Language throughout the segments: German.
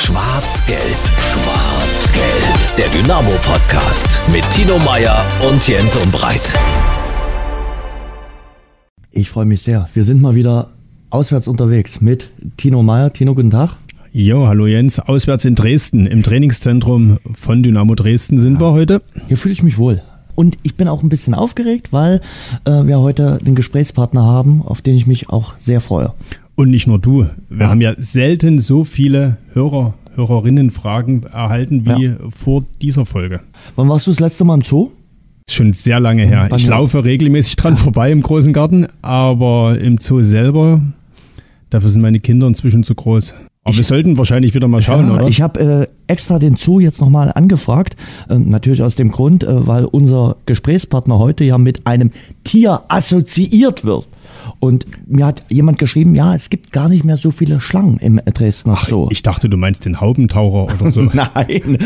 Schwarz-Gelb, Schwarz-Gelb. Der Dynamo-Podcast mit Tino Meyer und Jens Umbreit. Ich freue mich sehr. Wir sind mal wieder auswärts unterwegs mit Tino Meyer. Tino, guten Tag. Jo, hallo Jens. Auswärts in Dresden, im Trainingszentrum von Dynamo Dresden sind wir heute. Hier fühle ich mich wohl. Und ich bin auch ein bisschen aufgeregt, weil äh, wir heute den Gesprächspartner haben, auf den ich mich auch sehr freue. Und nicht nur du. Wir ja. haben ja selten so viele Hörer, Hörerinnenfragen erhalten wie ja. vor dieser Folge. Wann warst du das letzte Mal im Zoo? Schon sehr lange her. Ich laufe regelmäßig dran ja. vorbei im großen Garten, aber im Zoo selber, dafür sind meine Kinder inzwischen zu groß. Aber ich, wir sollten wahrscheinlich wieder mal schauen, ja, oder? Ich habe äh, extra den Zoo jetzt nochmal angefragt. Äh, natürlich aus dem Grund, äh, weil unser Gesprächspartner heute ja mit einem Tier assoziiert wird. Und mir hat jemand geschrieben, ja, es gibt gar nicht mehr so viele Schlangen im Dresdner Ach, Zoo. Ich dachte, du meinst den Haubentaucher oder so. Nein,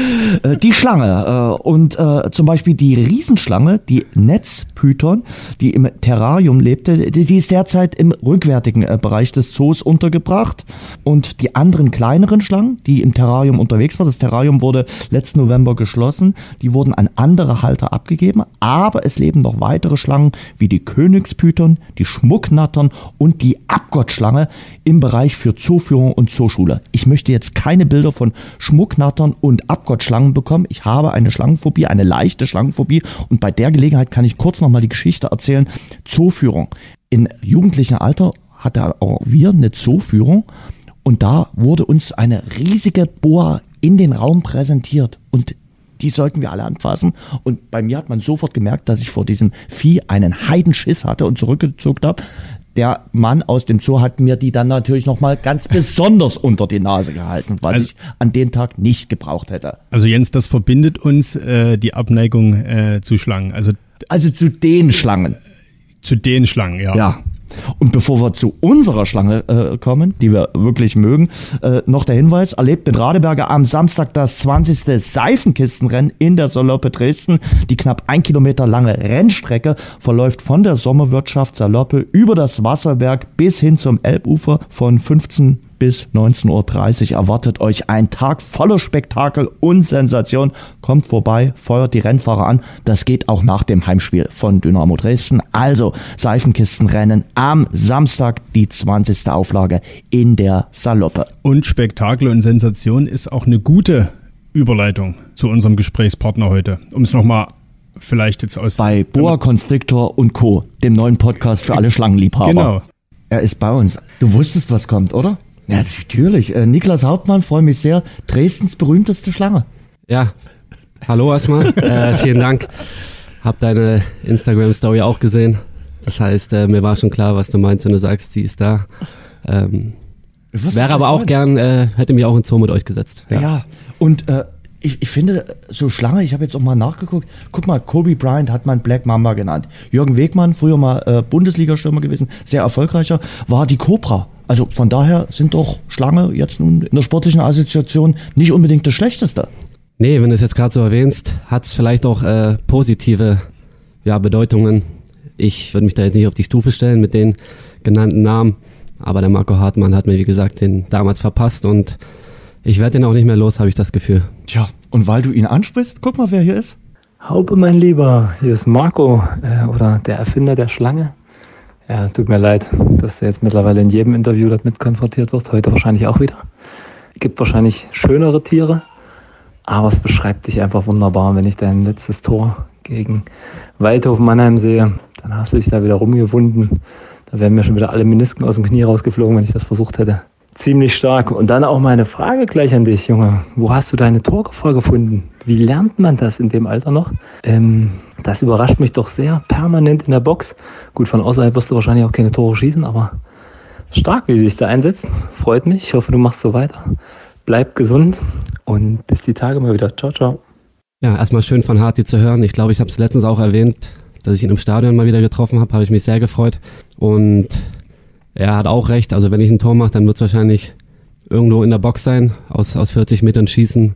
äh, die Schlange. Äh, und äh, zum Beispiel die Riesenschlange, die Netzpython, die im Terrarium lebte, die ist derzeit im rückwärtigen Bereich des Zoos untergebracht. Und die anderen kleineren Schlangen, die im Terrarium unterwegs waren, das Terrarium wurde letzten November geschlossen, die wurden an andere Halter abgegeben. Aber es leben noch weitere Schlangen wie die Königspython, die Schmucknatter, Schnattern und die Abgottschlange im Bereich für Zooführung und Zooschule. Ich möchte jetzt keine Bilder von Schmucknattern und Abgottschlangen bekommen. Ich habe eine Schlangenphobie, eine leichte Schlangenphobie und bei der Gelegenheit kann ich kurz nochmal die Geschichte erzählen. Zooführung. In jugendlichem Alter hatte auch wir eine Zooführung und da wurde uns eine riesige Boa in den Raum präsentiert und die sollten wir alle anfassen. Und bei mir hat man sofort gemerkt, dass ich vor diesem Vieh einen Heidenschiss hatte und zurückgezogen habe. Der Mann aus dem Zoo hat mir die dann natürlich nochmal ganz besonders unter die Nase gehalten, was also, ich an dem Tag nicht gebraucht hätte. Also Jens, das verbindet uns äh, die Abneigung äh, zu Schlangen. Also, also zu den Schlangen. Zu den Schlangen, ja. Ja. Und bevor wir zu unserer Schlange äh, kommen, die wir wirklich mögen, äh, noch der Hinweis, erlebt mit Radeberger am Samstag das 20. Seifenkistenrennen in der Saloppe Dresden. Die knapp ein Kilometer lange Rennstrecke verläuft von der Sommerwirtschaft Saloppe über das Wasserberg bis hin zum Elbufer von 15 bis 19.30 Uhr erwartet euch ein Tag voller Spektakel und Sensation. Kommt vorbei, feuert die Rennfahrer an. Das geht auch nach dem Heimspiel von Dynamo Dresden. Also Seifenkistenrennen am Samstag, die 20. Auflage in der Saloppe. Und Spektakel und Sensation ist auch eine gute Überleitung zu unserem Gesprächspartner heute. Um es nochmal vielleicht jetzt aus. Bei Boa Constrictor und Co., dem neuen Podcast für alle Schlangenliebhaber. Genau. Er ist bei uns. Du wusstest, was kommt, oder? Ja, natürlich. Äh, Niklas Hauptmann, freue mich sehr. Dresdens berühmteste Schlange. Ja, hallo erstmal. äh, vielen Dank. Hab deine Instagram-Story auch gesehen. Das heißt, äh, mir war schon klar, was du meinst, wenn du sagst, sie ist da. Ähm, wäre aber auch gern, äh, hätte mich auch ins Zoo mit euch gesetzt. Ja, ja. und äh, ich, ich finde, so Schlange, ich habe jetzt auch mal nachgeguckt, guck mal, Kobe Bryant hat man Black Mamba genannt. Jürgen Wegmann, früher mal äh, Bundesliga-Stürmer gewesen, sehr erfolgreicher, war die Cobra. Also von daher sind doch Schlange jetzt nun in der sportlichen Assoziation nicht unbedingt das Schlechteste. Nee, wenn du es jetzt gerade so erwähnst, hat es vielleicht auch äh, positive ja, Bedeutungen. Ich würde mich da jetzt nicht auf die Stufe stellen mit den genannten Namen, aber der Marco Hartmann hat mir, wie gesagt, den damals verpasst und ich werde den auch nicht mehr los, habe ich das Gefühl. Tja, und weil du ihn ansprichst, guck mal, wer hier ist. Haupe, mein Lieber, hier ist Marco äh, oder der Erfinder der Schlange. Ja, tut mir leid, dass der jetzt mittlerweile in jedem Interview damit konfrontiert wird. Heute wahrscheinlich auch wieder. Gibt wahrscheinlich schönere Tiere, aber es beschreibt dich einfach wunderbar. Wenn ich dein letztes Tor gegen Waldhof Mannheim sehe, dann hast du dich da wieder rumgewunden. Da wären mir schon wieder alle Menisken aus dem Knie rausgeflogen, wenn ich das versucht hätte. Ziemlich stark. Und dann auch meine Frage gleich an dich, Junge. Wo hast du deine Torgefahr gefunden? Wie lernt man das in dem Alter noch? Ähm, das überrascht mich doch sehr. Permanent in der Box. Gut, von außerhalb wirst du wahrscheinlich auch keine Tore schießen, aber stark, wie du dich da einsetzt. Freut mich. Ich hoffe, du machst so weiter. Bleib gesund und bis die Tage mal wieder. Ciao, ciao. Ja, erstmal schön von Harti zu hören. Ich glaube, ich habe es letztens auch erwähnt, dass ich ihn im Stadion mal wieder getroffen habe. Habe ich mich sehr gefreut. Und er hat auch recht. Also wenn ich ein Tor mache, dann wird es wahrscheinlich irgendwo in der Box sein. Aus, aus 40 Metern schießen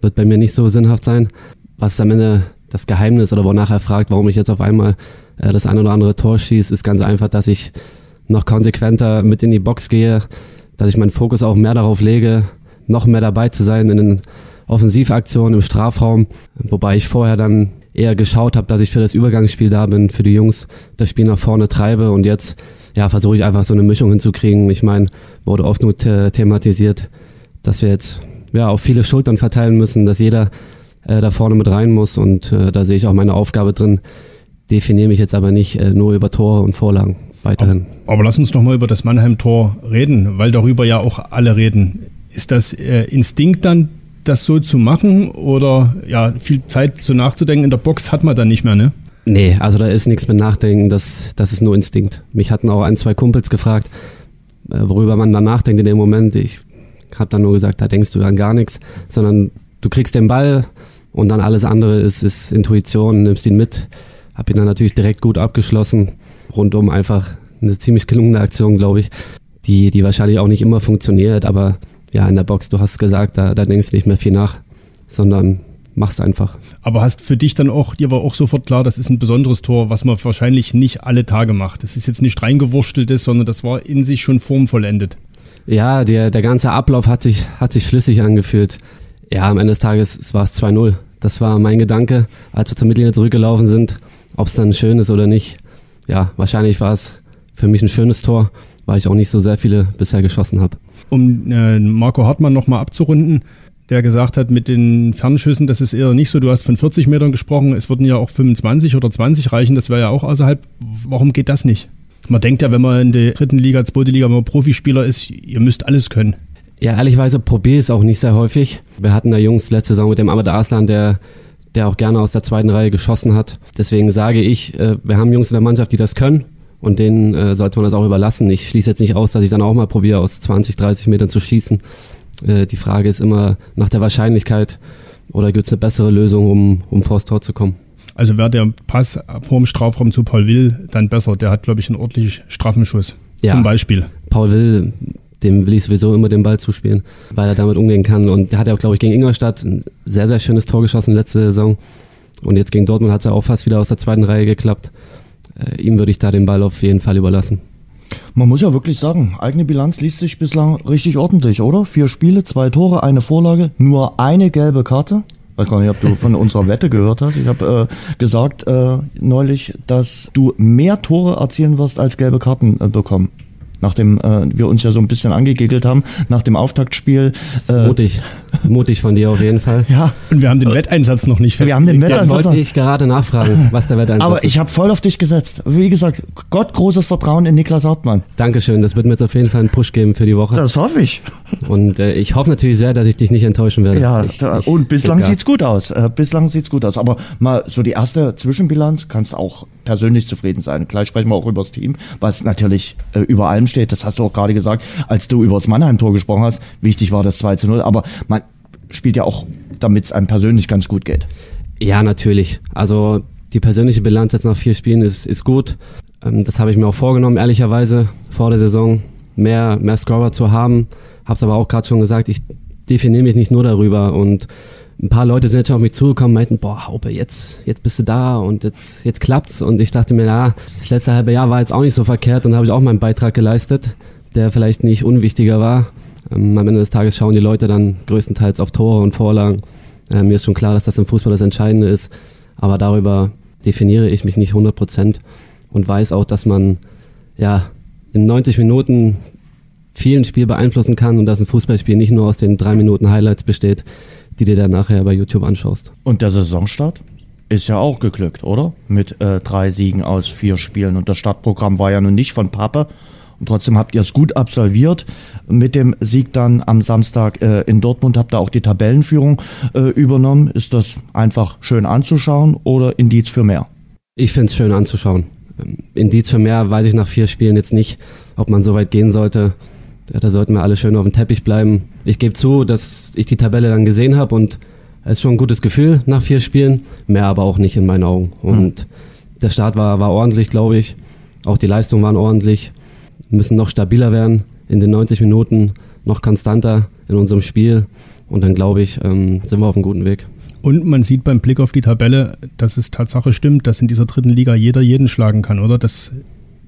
wird bei mir nicht so sinnhaft sein. Was am Ende das Geheimnis oder wonach er fragt, warum ich jetzt auf einmal äh, das ein oder andere Tor schieße, ist ganz einfach, dass ich noch konsequenter mit in die Box gehe, dass ich meinen Fokus auch mehr darauf lege, noch mehr dabei zu sein in den Offensivaktionen im Strafraum, wobei ich vorher dann eher geschaut habe, dass ich für das Übergangsspiel da bin, für die Jungs das Spiel nach vorne treibe und jetzt ja, versuche ich einfach so eine Mischung hinzukriegen. Ich meine, wurde oft nur the thematisiert, dass wir jetzt ja auf viele Schultern verteilen müssen, dass jeder äh, da vorne mit rein muss und äh, da sehe ich auch meine Aufgabe drin. Definiere mich jetzt aber nicht äh, nur über Tore und Vorlagen weiterhin. Aber, aber lass uns noch mal über das Mannheim-Tor reden, weil darüber ja auch alle reden. Ist das äh, Instinkt dann, das so zu machen oder ja, viel Zeit so nachzudenken in der Box hat man dann nicht mehr, ne? Nee, also da ist nichts mit Nachdenken, das, das ist nur Instinkt. Mich hatten auch ein, zwei Kumpels gefragt, äh, worüber man dann nachdenkt in dem Moment. Ich habe dann nur gesagt, da denkst du an gar nichts, sondern du kriegst den Ball und dann alles andere ist, ist Intuition, nimmst ihn mit. Hab ihn dann natürlich direkt gut abgeschlossen. Rundum einfach eine ziemlich gelungene Aktion, glaube ich, die, die wahrscheinlich auch nicht immer funktioniert, aber ja, in der Box, du hast gesagt, da, da denkst du nicht mehr viel nach, sondern mach's einfach. Aber hast für dich dann auch, dir war auch sofort klar, das ist ein besonderes Tor, was man wahrscheinlich nicht alle Tage macht. Das ist jetzt nicht reingewursteltes, sondern das war in sich schon formvollendet. Ja, der, der ganze Ablauf hat sich, hat sich flüssig angefühlt. Ja, am Ende des Tages war es 2-0. Das war mein Gedanke, als wir zur Mittellinie zurückgelaufen sind. Ob es dann schön ist oder nicht. Ja, wahrscheinlich war es für mich ein schönes Tor, weil ich auch nicht so sehr viele bisher geschossen habe. Um äh, Marco Hartmann nochmal abzurunden, der gesagt hat, mit den Fernschüssen, das ist eher nicht so. Du hast von 40 Metern gesprochen, es würden ja auch 25 oder 20 reichen, das wäre ja auch außerhalb. Warum geht das nicht? Man denkt ja, wenn man in der dritten Liga, zweite Liga, wenn man Profispieler ist, ihr müsst alles können. Ja, ehrlichweise probiere ich es auch nicht sehr häufig. Wir hatten da Jungs letzte Saison mit dem Ahmed Aslan, der, der auch gerne aus der zweiten Reihe geschossen hat. Deswegen sage ich, äh, wir haben Jungs in der Mannschaft, die das können. Und denen äh, sollte man das auch überlassen. Ich schließe jetzt nicht aus, dass ich dann auch mal probiere, aus 20, 30 Metern zu schießen. Äh, die Frage ist immer nach der Wahrscheinlichkeit oder gibt es eine bessere Lösung, um, um vors Tor zu kommen? Also wäre der Pass vorm Strafraum zu Paul Will dann besser. Der hat, glaube ich, einen ordentlich straffen Schuss. Ja, zum Beispiel. Paul Will, dem will ich sowieso immer den Ball zuspielen, weil er damit umgehen kann. Und der hat ja auch, glaube ich, gegen Ingolstadt ein sehr, sehr schönes Tor geschossen letzte Saison. Und jetzt gegen Dortmund hat es ja auch fast wieder aus der zweiten Reihe geklappt. Äh, ihm würde ich da den Ball auf jeden Fall überlassen. Man muss ja wirklich sagen, eigene Bilanz liest sich bislang richtig ordentlich, oder? Vier Spiele, zwei Tore, eine Vorlage, nur eine gelbe Karte. Ich weiß gar nicht, ob du von unserer Wette gehört hast. Ich habe äh, gesagt äh, neulich, dass du mehr Tore erzielen wirst als gelbe Karten äh, bekommen nachdem äh, wir uns ja so ein bisschen angegegelt haben, nach dem Auftaktspiel. Äh, mutig, mutig von dir auf jeden Fall. Ja. Und wir haben den Wetteinsatz noch nicht Wir haben den Wetteinsatz. Das wollte ich gerade nachfragen, was der Wetteinsatz Aber ist. Aber ich habe voll auf dich gesetzt. Wie gesagt, Gott großes Vertrauen in Niklas Hartmann. Dankeschön, das wird mir jetzt auf jeden Fall einen Push geben für die Woche. Das hoffe ich. Und äh, ich hoffe natürlich sehr, dass ich dich nicht enttäuschen werde. Ja, ich, da, ich, und bislang sieht's gut aus. Äh, bislang sieht's gut aus. Aber mal so die erste Zwischenbilanz kannst auch persönlich zufrieden sein. Gleich sprechen wir auch über das Team, was natürlich äh, über allem steht. Das hast du auch gerade gesagt, als du über das Mannheim-Tor gesprochen hast. Wichtig war das 2 zu 0. Aber man spielt ja auch, damit es einem persönlich ganz gut geht. Ja, natürlich. Also die persönliche Bilanz jetzt nach vier Spielen ist, ist gut. Ähm, das habe ich mir auch vorgenommen, ehrlicherweise, vor der Saison mehr, mehr Scorer zu haben. Habe es aber auch gerade schon gesagt, ich definiere mich nicht nur darüber und ein paar Leute sind jetzt schon auf mich zugekommen und meinten, boah, Haupe, jetzt, jetzt bist du da und jetzt, jetzt klappt's. Und ich dachte mir, na, das letzte halbe Jahr war jetzt auch nicht so verkehrt und habe ich auch meinen Beitrag geleistet, der vielleicht nicht unwichtiger war. Ähm, am Ende des Tages schauen die Leute dann größtenteils auf Tore und Vorlagen. Äh, mir ist schon klar, dass das im Fußball das Entscheidende ist, aber darüber definiere ich mich nicht 100 Prozent und weiß auch, dass man ja in 90 Minuten vielen Spiel beeinflussen kann und dass ein Fußballspiel nicht nur aus den drei Minuten Highlights besteht, die dir dann nachher bei YouTube anschaust. Und der Saisonstart? Ist ja auch geglückt, oder? Mit äh, drei Siegen aus vier Spielen. Und das Startprogramm war ja nun nicht von Pappe. Und trotzdem habt ihr es gut absolviert. Mit dem Sieg dann am Samstag äh, in Dortmund habt ihr auch die Tabellenführung äh, übernommen. Ist das einfach schön anzuschauen oder Indiz für mehr? Ich finde es schön anzuschauen. Ähm, Indiz für mehr weiß ich nach vier Spielen jetzt nicht, ob man so weit gehen sollte. Ja, da sollten wir alle schön auf dem Teppich bleiben. Ich gebe zu, dass ich die Tabelle dann gesehen habe und es ist schon ein gutes Gefühl nach vier Spielen, mehr aber auch nicht in meinen Augen. Und mhm. der Start war, war ordentlich, glaube ich. Auch die Leistungen waren ordentlich. Wir müssen noch stabiler werden in den 90 Minuten, noch konstanter in unserem Spiel. Und dann, glaube ich, ähm, sind wir auf einem guten Weg. Und man sieht beim Blick auf die Tabelle, dass es Tatsache stimmt, dass in dieser dritten Liga jeder jeden schlagen kann, oder? Das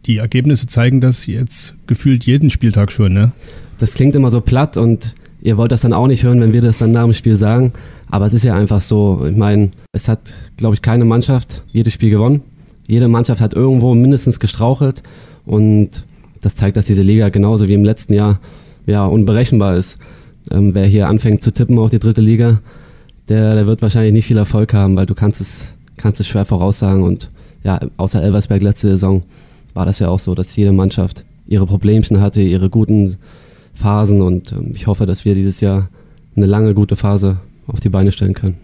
die Ergebnisse zeigen das jetzt gefühlt jeden Spieltag schon, ne? Das klingt immer so platt und ihr wollt das dann auch nicht hören, wenn wir das dann nach dem Spiel sagen. Aber es ist ja einfach so. Ich meine, es hat, glaube ich, keine Mannschaft jedes Spiel gewonnen. Jede Mannschaft hat irgendwo mindestens gestrauchelt. Und das zeigt, dass diese Liga genauso wie im letzten Jahr ja, unberechenbar ist. Ähm, wer hier anfängt zu tippen auf die dritte Liga, der, der wird wahrscheinlich nicht viel Erfolg haben, weil du kannst es, kannst es schwer voraussagen. Und ja, außer Elversberg letzte Saison war das ja auch so, dass jede Mannschaft ihre Problemchen hatte, ihre guten Phasen. Und ähm, ich hoffe, dass wir dieses Jahr eine lange gute Phase auf die Beine stellen können.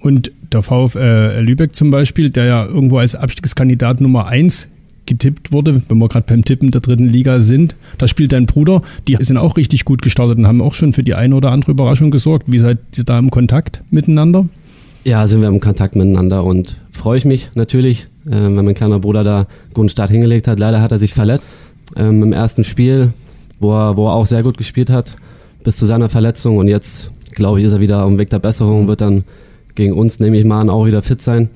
Und der VfL Lübeck zum Beispiel, der ja irgendwo als Abstiegskandidat Nummer eins getippt wurde, wenn wir gerade beim Tippen der dritten Liga sind. Da spielt dein Bruder. Die sind auch richtig gut gestartet und haben auch schon für die eine oder andere Überraschung gesorgt. Wie seid ihr da im Kontakt miteinander? Ja, sind wir im Kontakt miteinander und freue ich mich natürlich, äh, wenn mein kleiner Bruder da guten Start hingelegt hat. Leider hat er sich verletzt ähm, im ersten Spiel, wo er, wo er auch sehr gut gespielt hat, bis zu seiner Verletzung. Und jetzt, glaube ich, ist er wieder auf dem Weg der Besserung, wird dann gegen uns, nehme ich mal an, auch wieder fit sein.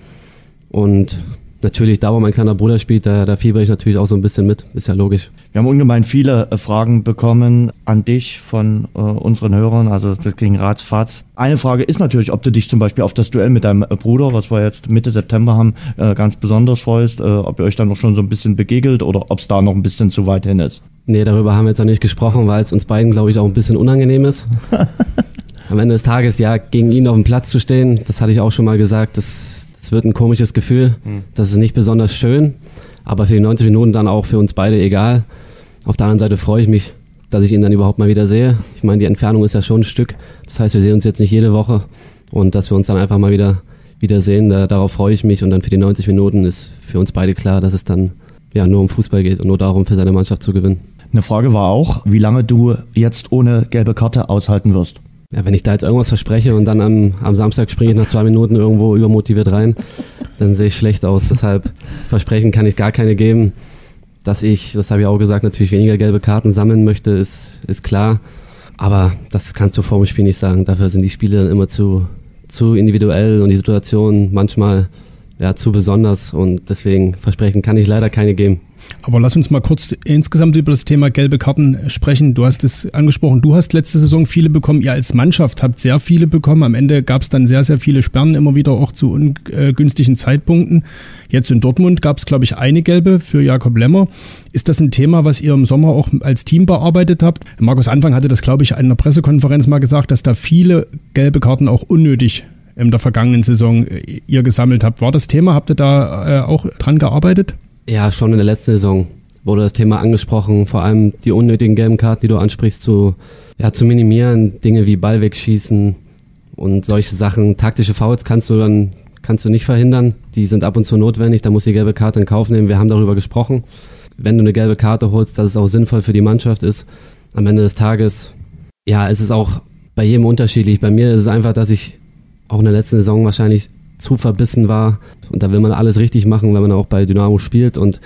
Und natürlich, da wo mein kleiner Bruder spielt, da, da fieber ich natürlich auch so ein bisschen mit. Ist ja logisch. Wir haben ungemein viele äh, Fragen bekommen an dich von äh, unseren Hörern, also das ging ratzfatz. Eine Frage ist natürlich, ob du dich zum Beispiel auf das Duell mit deinem äh, Bruder, was wir jetzt Mitte September haben, äh, ganz besonders freust, äh, ob ihr euch dann noch schon so ein bisschen begegelt oder ob es da noch ein bisschen zu weit hin ist. Nee, darüber haben wir jetzt noch nicht gesprochen, weil es uns beiden, glaube ich, auch ein bisschen unangenehm ist. Am Ende des Tages, ja, gegen ihn auf dem Platz zu stehen, das hatte ich auch schon mal gesagt, das, das wird ein komisches Gefühl. Das ist nicht besonders schön, aber für die 90 Minuten dann auch für uns beide egal. Auf der anderen Seite freue ich mich, dass ich ihn dann überhaupt mal wieder sehe. Ich meine, die Entfernung ist ja schon ein Stück. Das heißt, wir sehen uns jetzt nicht jede Woche und dass wir uns dann einfach mal wieder, wieder sehen, da, darauf freue ich mich. Und dann für die 90 Minuten ist für uns beide klar, dass es dann ja nur um Fußball geht und nur darum, für seine Mannschaft zu gewinnen. Eine Frage war auch, wie lange du jetzt ohne gelbe Karte aushalten wirst. Ja, wenn ich da jetzt irgendwas verspreche und dann am, am Samstag springe ich nach zwei Minuten irgendwo übermotiviert rein, dann sehe ich schlecht aus. Deshalb Versprechen kann ich gar keine geben. Dass ich, das habe ich auch gesagt, natürlich weniger gelbe Karten sammeln möchte, ist, ist klar. Aber das kannst du vor dem Spiel nicht sagen. Dafür sind die Spiele dann immer zu, zu individuell und die Situation manchmal ja, zu besonders. Und deswegen Versprechen kann ich leider keine geben. Aber lass uns mal kurz insgesamt über das Thema gelbe Karten sprechen. Du hast es angesprochen, du hast letzte Saison viele bekommen. Ihr als Mannschaft habt sehr viele bekommen. Am Ende gab es dann sehr, sehr viele Sperren, immer wieder auch zu ungünstigen Zeitpunkten. Jetzt in Dortmund gab es, glaube ich, eine gelbe für Jakob Lemmer. Ist das ein Thema, was ihr im Sommer auch als Team bearbeitet habt? Markus Anfang hatte das, glaube ich, in einer Pressekonferenz mal gesagt, dass da viele gelbe Karten auch unnötig in der vergangenen Saison ihr gesammelt habt. War das Thema? Habt ihr da äh, auch dran gearbeitet? Ja, schon in der letzten Saison wurde das Thema angesprochen, vor allem die unnötigen gelben Karten, die du ansprichst, zu, ja, zu minimieren, Dinge wie Ball wegschießen und solche Sachen. Taktische Fouls kannst du dann kannst du nicht verhindern, die sind ab und zu notwendig, da muss die gelbe Karte in Kauf nehmen. Wir haben darüber gesprochen. Wenn du eine gelbe Karte holst, dass es auch sinnvoll für die Mannschaft ist. Am Ende des Tages, ja, es ist auch bei jedem unterschiedlich. Bei mir ist es einfach, dass ich auch in der letzten Saison wahrscheinlich zu verbissen war. Und da will man alles richtig machen, wenn man auch bei Dynamo spielt. Und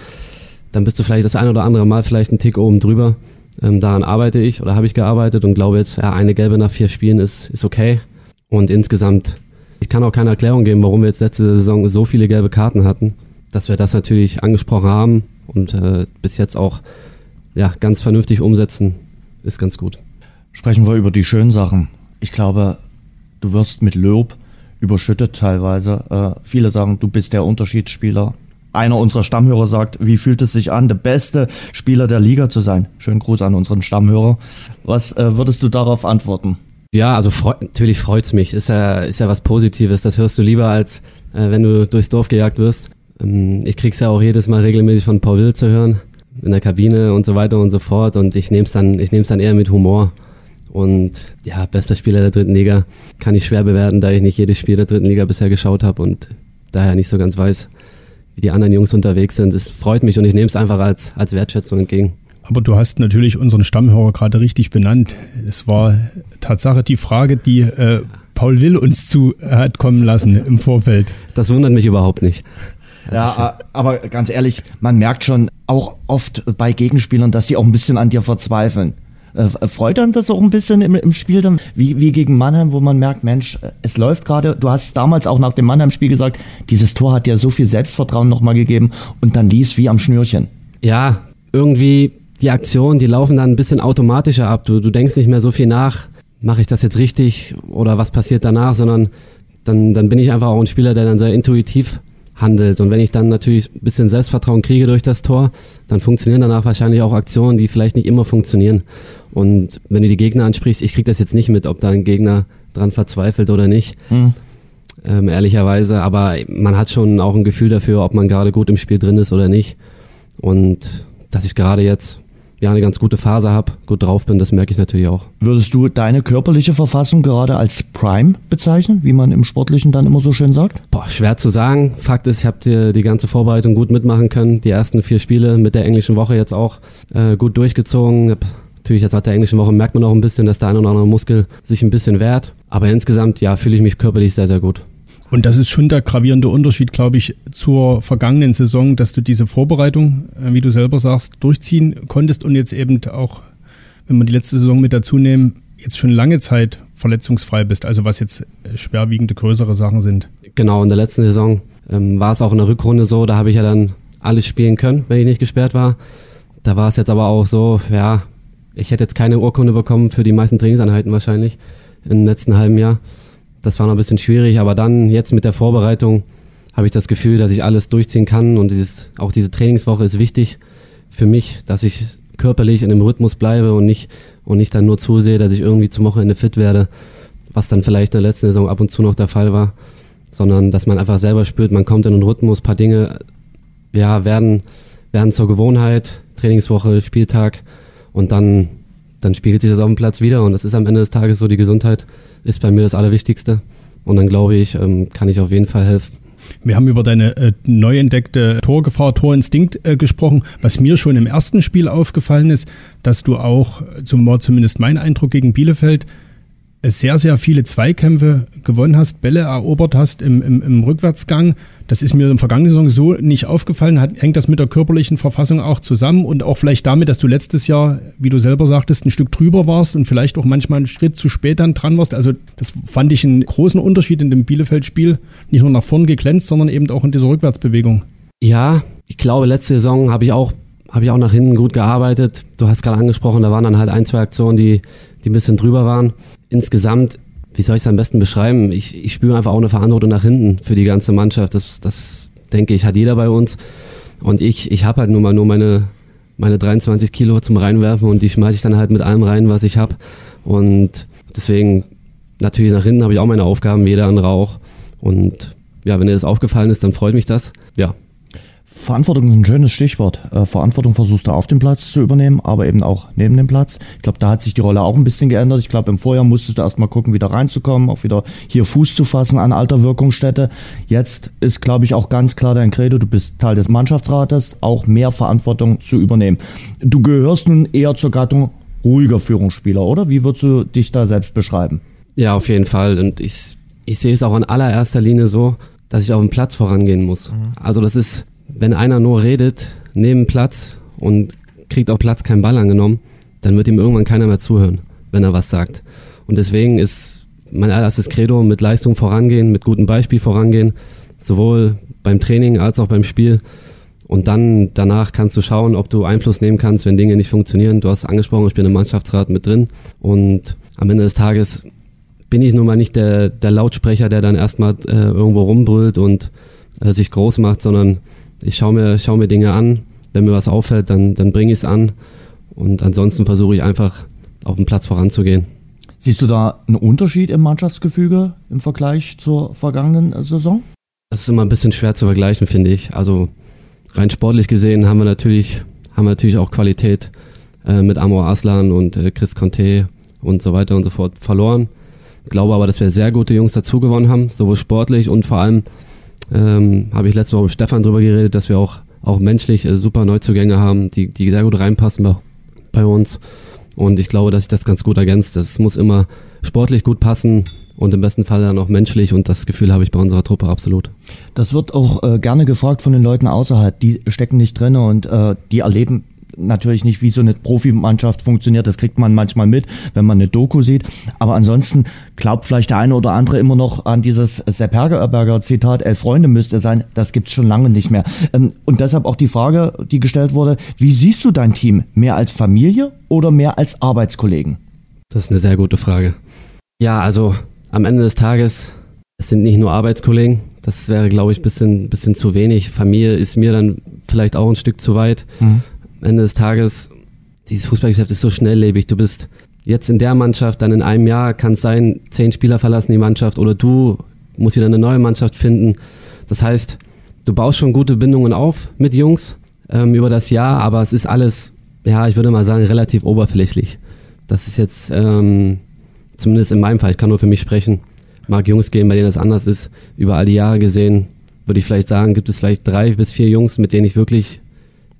dann bist du vielleicht das ein oder andere Mal vielleicht einen Tick oben drüber. Ähm, daran arbeite ich oder habe ich gearbeitet und glaube jetzt, ja, eine gelbe nach vier Spielen ist, ist okay. Und insgesamt, ich kann auch keine Erklärung geben, warum wir jetzt letzte Saison so viele gelbe Karten hatten. Dass wir das natürlich angesprochen haben und äh, bis jetzt auch ja, ganz vernünftig umsetzen, ist ganz gut. Sprechen wir über die schönen Sachen. Ich glaube, du wirst mit Lob überschüttet teilweise. Äh, viele sagen, du bist der Unterschiedsspieler. Einer unserer Stammhörer sagt, wie fühlt es sich an, der beste Spieler der Liga zu sein? Schönen Gruß an unseren Stammhörer. Was äh, würdest du darauf antworten? Ja, also freu natürlich freut's mich. Ist ja, ist ja was Positives. Das hörst du lieber, als äh, wenn du durchs Dorf gejagt wirst. Ähm, ich krieg's ja auch jedes Mal regelmäßig von Paul Will zu hören, in der Kabine und so weiter und so fort. Und ich nehm's dann, ich nehm's dann eher mit Humor. Und ja, bester Spieler der dritten Liga kann ich schwer bewerten, da ich nicht jedes Spiel der dritten Liga bisher geschaut habe und daher nicht so ganz weiß, wie die anderen Jungs unterwegs sind. Es freut mich und ich nehme es einfach als, als Wertschätzung entgegen. Aber du hast natürlich unseren Stammhörer gerade richtig benannt. Es war Tatsache die Frage, die äh, Paul Will uns zu hat kommen lassen im Vorfeld. Das wundert mich überhaupt nicht. Ja, aber ganz ehrlich, man merkt schon auch oft bei Gegenspielern, dass die auch ein bisschen an dir verzweifeln. Äh, freut dann das auch ein bisschen im, im Spiel dann, wie, wie gegen Mannheim, wo man merkt, Mensch, es läuft gerade. Du hast damals auch nach dem Mannheim-Spiel gesagt, dieses Tor hat dir so viel Selbstvertrauen nochmal gegeben und dann lief wie am Schnürchen. Ja, irgendwie die Aktionen, die laufen dann ein bisschen automatischer ab. Du, du denkst nicht mehr so viel nach. mache ich das jetzt richtig oder was passiert danach, sondern dann, dann bin ich einfach auch ein Spieler, der dann sehr intuitiv handelt. Und wenn ich dann natürlich ein bisschen Selbstvertrauen kriege durch das Tor, dann funktionieren danach wahrscheinlich auch Aktionen, die vielleicht nicht immer funktionieren. Und wenn du die Gegner ansprichst, ich kriege das jetzt nicht mit, ob da ein Gegner dran verzweifelt oder nicht. Mhm. Ähm, ehrlicherweise, aber man hat schon auch ein Gefühl dafür, ob man gerade gut im Spiel drin ist oder nicht. Und dass ich gerade jetzt ja eine ganz gute Phase habe, gut drauf bin, das merke ich natürlich auch. Würdest du deine körperliche Verfassung gerade als Prime bezeichnen, wie man im Sportlichen dann immer so schön sagt? Boah, schwer zu sagen. Fakt ist, ich habe die, die ganze Vorbereitung gut mitmachen können. Die ersten vier Spiele mit der englischen Woche jetzt auch äh, gut durchgezogen. Hab Natürlich, jetzt nach der englischen Woche merkt man auch ein bisschen, dass der ein oder andere Muskel sich ein bisschen wehrt. Aber insgesamt, ja, fühle ich mich körperlich sehr, sehr gut. Und das ist schon der gravierende Unterschied, glaube ich, zur vergangenen Saison, dass du diese Vorbereitung, äh, wie du selber sagst, durchziehen konntest und jetzt eben auch, wenn wir die letzte Saison mit dazu nehmen, jetzt schon lange Zeit verletzungsfrei bist, also was jetzt äh, schwerwiegende größere Sachen sind. Genau, in der letzten Saison ähm, war es auch in der Rückrunde so, da habe ich ja dann alles spielen können, wenn ich nicht gesperrt war. Da war es jetzt aber auch so, ja, ich hätte jetzt keine Urkunde bekommen für die meisten Trainingseinheiten wahrscheinlich im letzten halben Jahr. Das war noch ein bisschen schwierig, aber dann jetzt mit der Vorbereitung habe ich das Gefühl, dass ich alles durchziehen kann und dieses, auch diese Trainingswoche ist wichtig für mich, dass ich körperlich in dem Rhythmus bleibe und nicht, und nicht dann nur zusehe, dass ich irgendwie zum Wochenende fit werde, was dann vielleicht in der letzten Saison ab und zu noch der Fall war, sondern dass man einfach selber spürt, man kommt in den Rhythmus, paar Dinge, ja, werden, werden zur Gewohnheit, Trainingswoche, Spieltag und dann, dann spiegelt sich das auf dem Platz wieder und das ist am Ende des Tages so, die Gesundheit ist bei mir das Allerwichtigste. Und dann glaube ich, ähm, kann ich auf jeden Fall helfen. Wir haben über deine äh, neu entdeckte Torgefahr, Torinstinkt äh, gesprochen. Was mir schon im ersten Spiel aufgefallen ist, dass du auch, zum war zumindest mein Eindruck gegen Bielefeld, sehr, sehr viele Zweikämpfe gewonnen hast, Bälle erobert hast im, im, im Rückwärtsgang. Das ist mir der vergangenen Saison so nicht aufgefallen. Hat, hängt das mit der körperlichen Verfassung auch zusammen und auch vielleicht damit, dass du letztes Jahr, wie du selber sagtest, ein Stück drüber warst und vielleicht auch manchmal einen Schritt zu spät dann dran warst. Also das fand ich einen großen Unterschied in dem Bielefeld-Spiel. Nicht nur nach vorn geglänzt, sondern eben auch in dieser Rückwärtsbewegung. Ja, ich glaube, letzte Saison habe ich auch habe ich auch nach hinten gut gearbeitet. Du hast gerade angesprochen, da waren dann halt ein, zwei Aktionen, die, die ein bisschen drüber waren insgesamt, wie soll ich es am besten beschreiben? Ich, ich spüre einfach auch eine Verantwortung nach hinten für die ganze Mannschaft. Das, das denke ich, hat jeder bei uns. Und ich, ich habe halt nun mal nur meine, meine 23 Kilo zum Reinwerfen und die schmeiße ich dann halt mit allem rein, was ich habe. Und deswegen, natürlich nach hinten habe ich auch meine Aufgaben, jeder andere auch. Und ja, wenn dir das aufgefallen ist, dann freut mich das. Ja, Verantwortung ist ein schönes Stichwort. Äh, Verantwortung versuchst du auf dem Platz zu übernehmen, aber eben auch neben dem Platz. Ich glaube, da hat sich die Rolle auch ein bisschen geändert. Ich glaube, im Vorjahr musstest du erstmal gucken, wieder reinzukommen, auch wieder hier Fuß zu fassen an alter Wirkungsstätte. Jetzt ist, glaube ich, auch ganz klar dein Credo, du bist Teil des Mannschaftsrates, auch mehr Verantwortung zu übernehmen. Du gehörst nun eher zur Gattung ruhiger Führungsspieler, oder? Wie würdest du dich da selbst beschreiben? Ja, auf jeden Fall. Und ich, ich sehe es auch in allererster Linie so, dass ich auf dem Platz vorangehen muss. Mhm. Also das ist wenn einer nur redet, neben Platz und kriegt auf Platz keinen Ball angenommen, dann wird ihm irgendwann keiner mehr zuhören, wenn er was sagt. Und deswegen ist mein allererstes Credo mit Leistung vorangehen, mit gutem Beispiel vorangehen, sowohl beim Training als auch beim Spiel. Und dann danach kannst du schauen, ob du Einfluss nehmen kannst, wenn Dinge nicht funktionieren. Du hast angesprochen, ich bin im Mannschaftsrat mit drin. Und am Ende des Tages bin ich nun mal nicht der, der Lautsprecher, der dann erstmal äh, irgendwo rumbrüllt und äh, sich groß macht, sondern ich schaue mir, schau mir Dinge an. Wenn mir was auffällt, dann, dann bringe ich es an. Und ansonsten versuche ich einfach auf dem Platz voranzugehen. Siehst du da einen Unterschied im Mannschaftsgefüge im Vergleich zur vergangenen Saison? Das ist immer ein bisschen schwer zu vergleichen, finde ich. Also rein sportlich gesehen haben wir natürlich, haben wir natürlich auch Qualität äh, mit Amor Aslan und äh, Chris Conte und so weiter und so fort verloren. Ich glaube aber, dass wir sehr gute Jungs dazu gewonnen haben, sowohl sportlich und vor allem ähm, habe ich letzte Woche mit Stefan drüber geredet, dass wir auch, auch menschlich äh, super Neuzugänge haben, die, die sehr gut reinpassen bei, bei uns. Und ich glaube, dass sich das ganz gut ergänzt. Das muss immer sportlich gut passen und im besten Fall dann auch menschlich und das Gefühl habe ich bei unserer Truppe absolut. Das wird auch äh, gerne gefragt von den Leuten außerhalb, die stecken nicht drin und äh, die erleben natürlich nicht, wie so eine Profimannschaft funktioniert. Das kriegt man manchmal mit, wenn man eine Doku sieht. Aber ansonsten glaubt vielleicht der eine oder andere immer noch an dieses Sepp Herberger Zitat, elf Freunde müsste sein. Das gibt's schon lange nicht mehr. Ähm, und deshalb auch die Frage, die gestellt wurde, wie siehst du dein Team? Mehr als Familie oder mehr als Arbeitskollegen? Das ist eine sehr gute Frage. Ja, also am Ende des Tages, es sind nicht nur Arbeitskollegen. Das wäre, glaube ich, ein bisschen, bisschen zu wenig. Familie ist mir dann vielleicht auch ein Stück zu weit. Mhm. Ende des Tages, dieses Fußballgeschäft ist so schnelllebig. Du bist jetzt in der Mannschaft, dann in einem Jahr kann es sein, zehn Spieler verlassen die Mannschaft oder du musst wieder eine neue Mannschaft finden. Das heißt, du baust schon gute Bindungen auf mit Jungs ähm, über das Jahr, aber es ist alles, ja, ich würde mal sagen, relativ oberflächlich. Das ist jetzt, ähm, zumindest in meinem Fall, ich kann nur für mich sprechen, mag Jungs geben, bei denen das anders ist. Über all die Jahre gesehen, würde ich vielleicht sagen, gibt es vielleicht drei bis vier Jungs, mit denen ich wirklich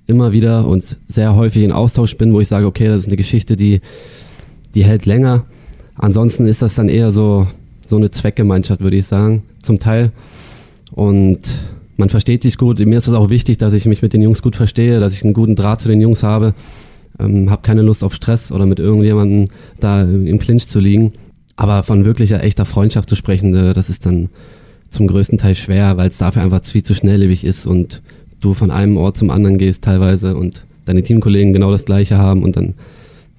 immer wieder und sehr häufig in Austausch bin, wo ich sage, okay, das ist eine Geschichte, die, die hält länger. Ansonsten ist das dann eher so, so eine Zweckgemeinschaft, würde ich sagen, zum Teil. Und man versteht sich gut. Mir ist es auch wichtig, dass ich mich mit den Jungs gut verstehe, dass ich einen guten Draht zu den Jungs habe. Ähm, habe keine Lust auf Stress oder mit irgendjemandem da im Clinch zu liegen. Aber von wirklicher, echter Freundschaft zu sprechen, äh, das ist dann zum größten Teil schwer, weil es dafür einfach viel zu schnelllebig ist und du von einem Ort zum anderen gehst teilweise und deine Teamkollegen genau das gleiche haben und dann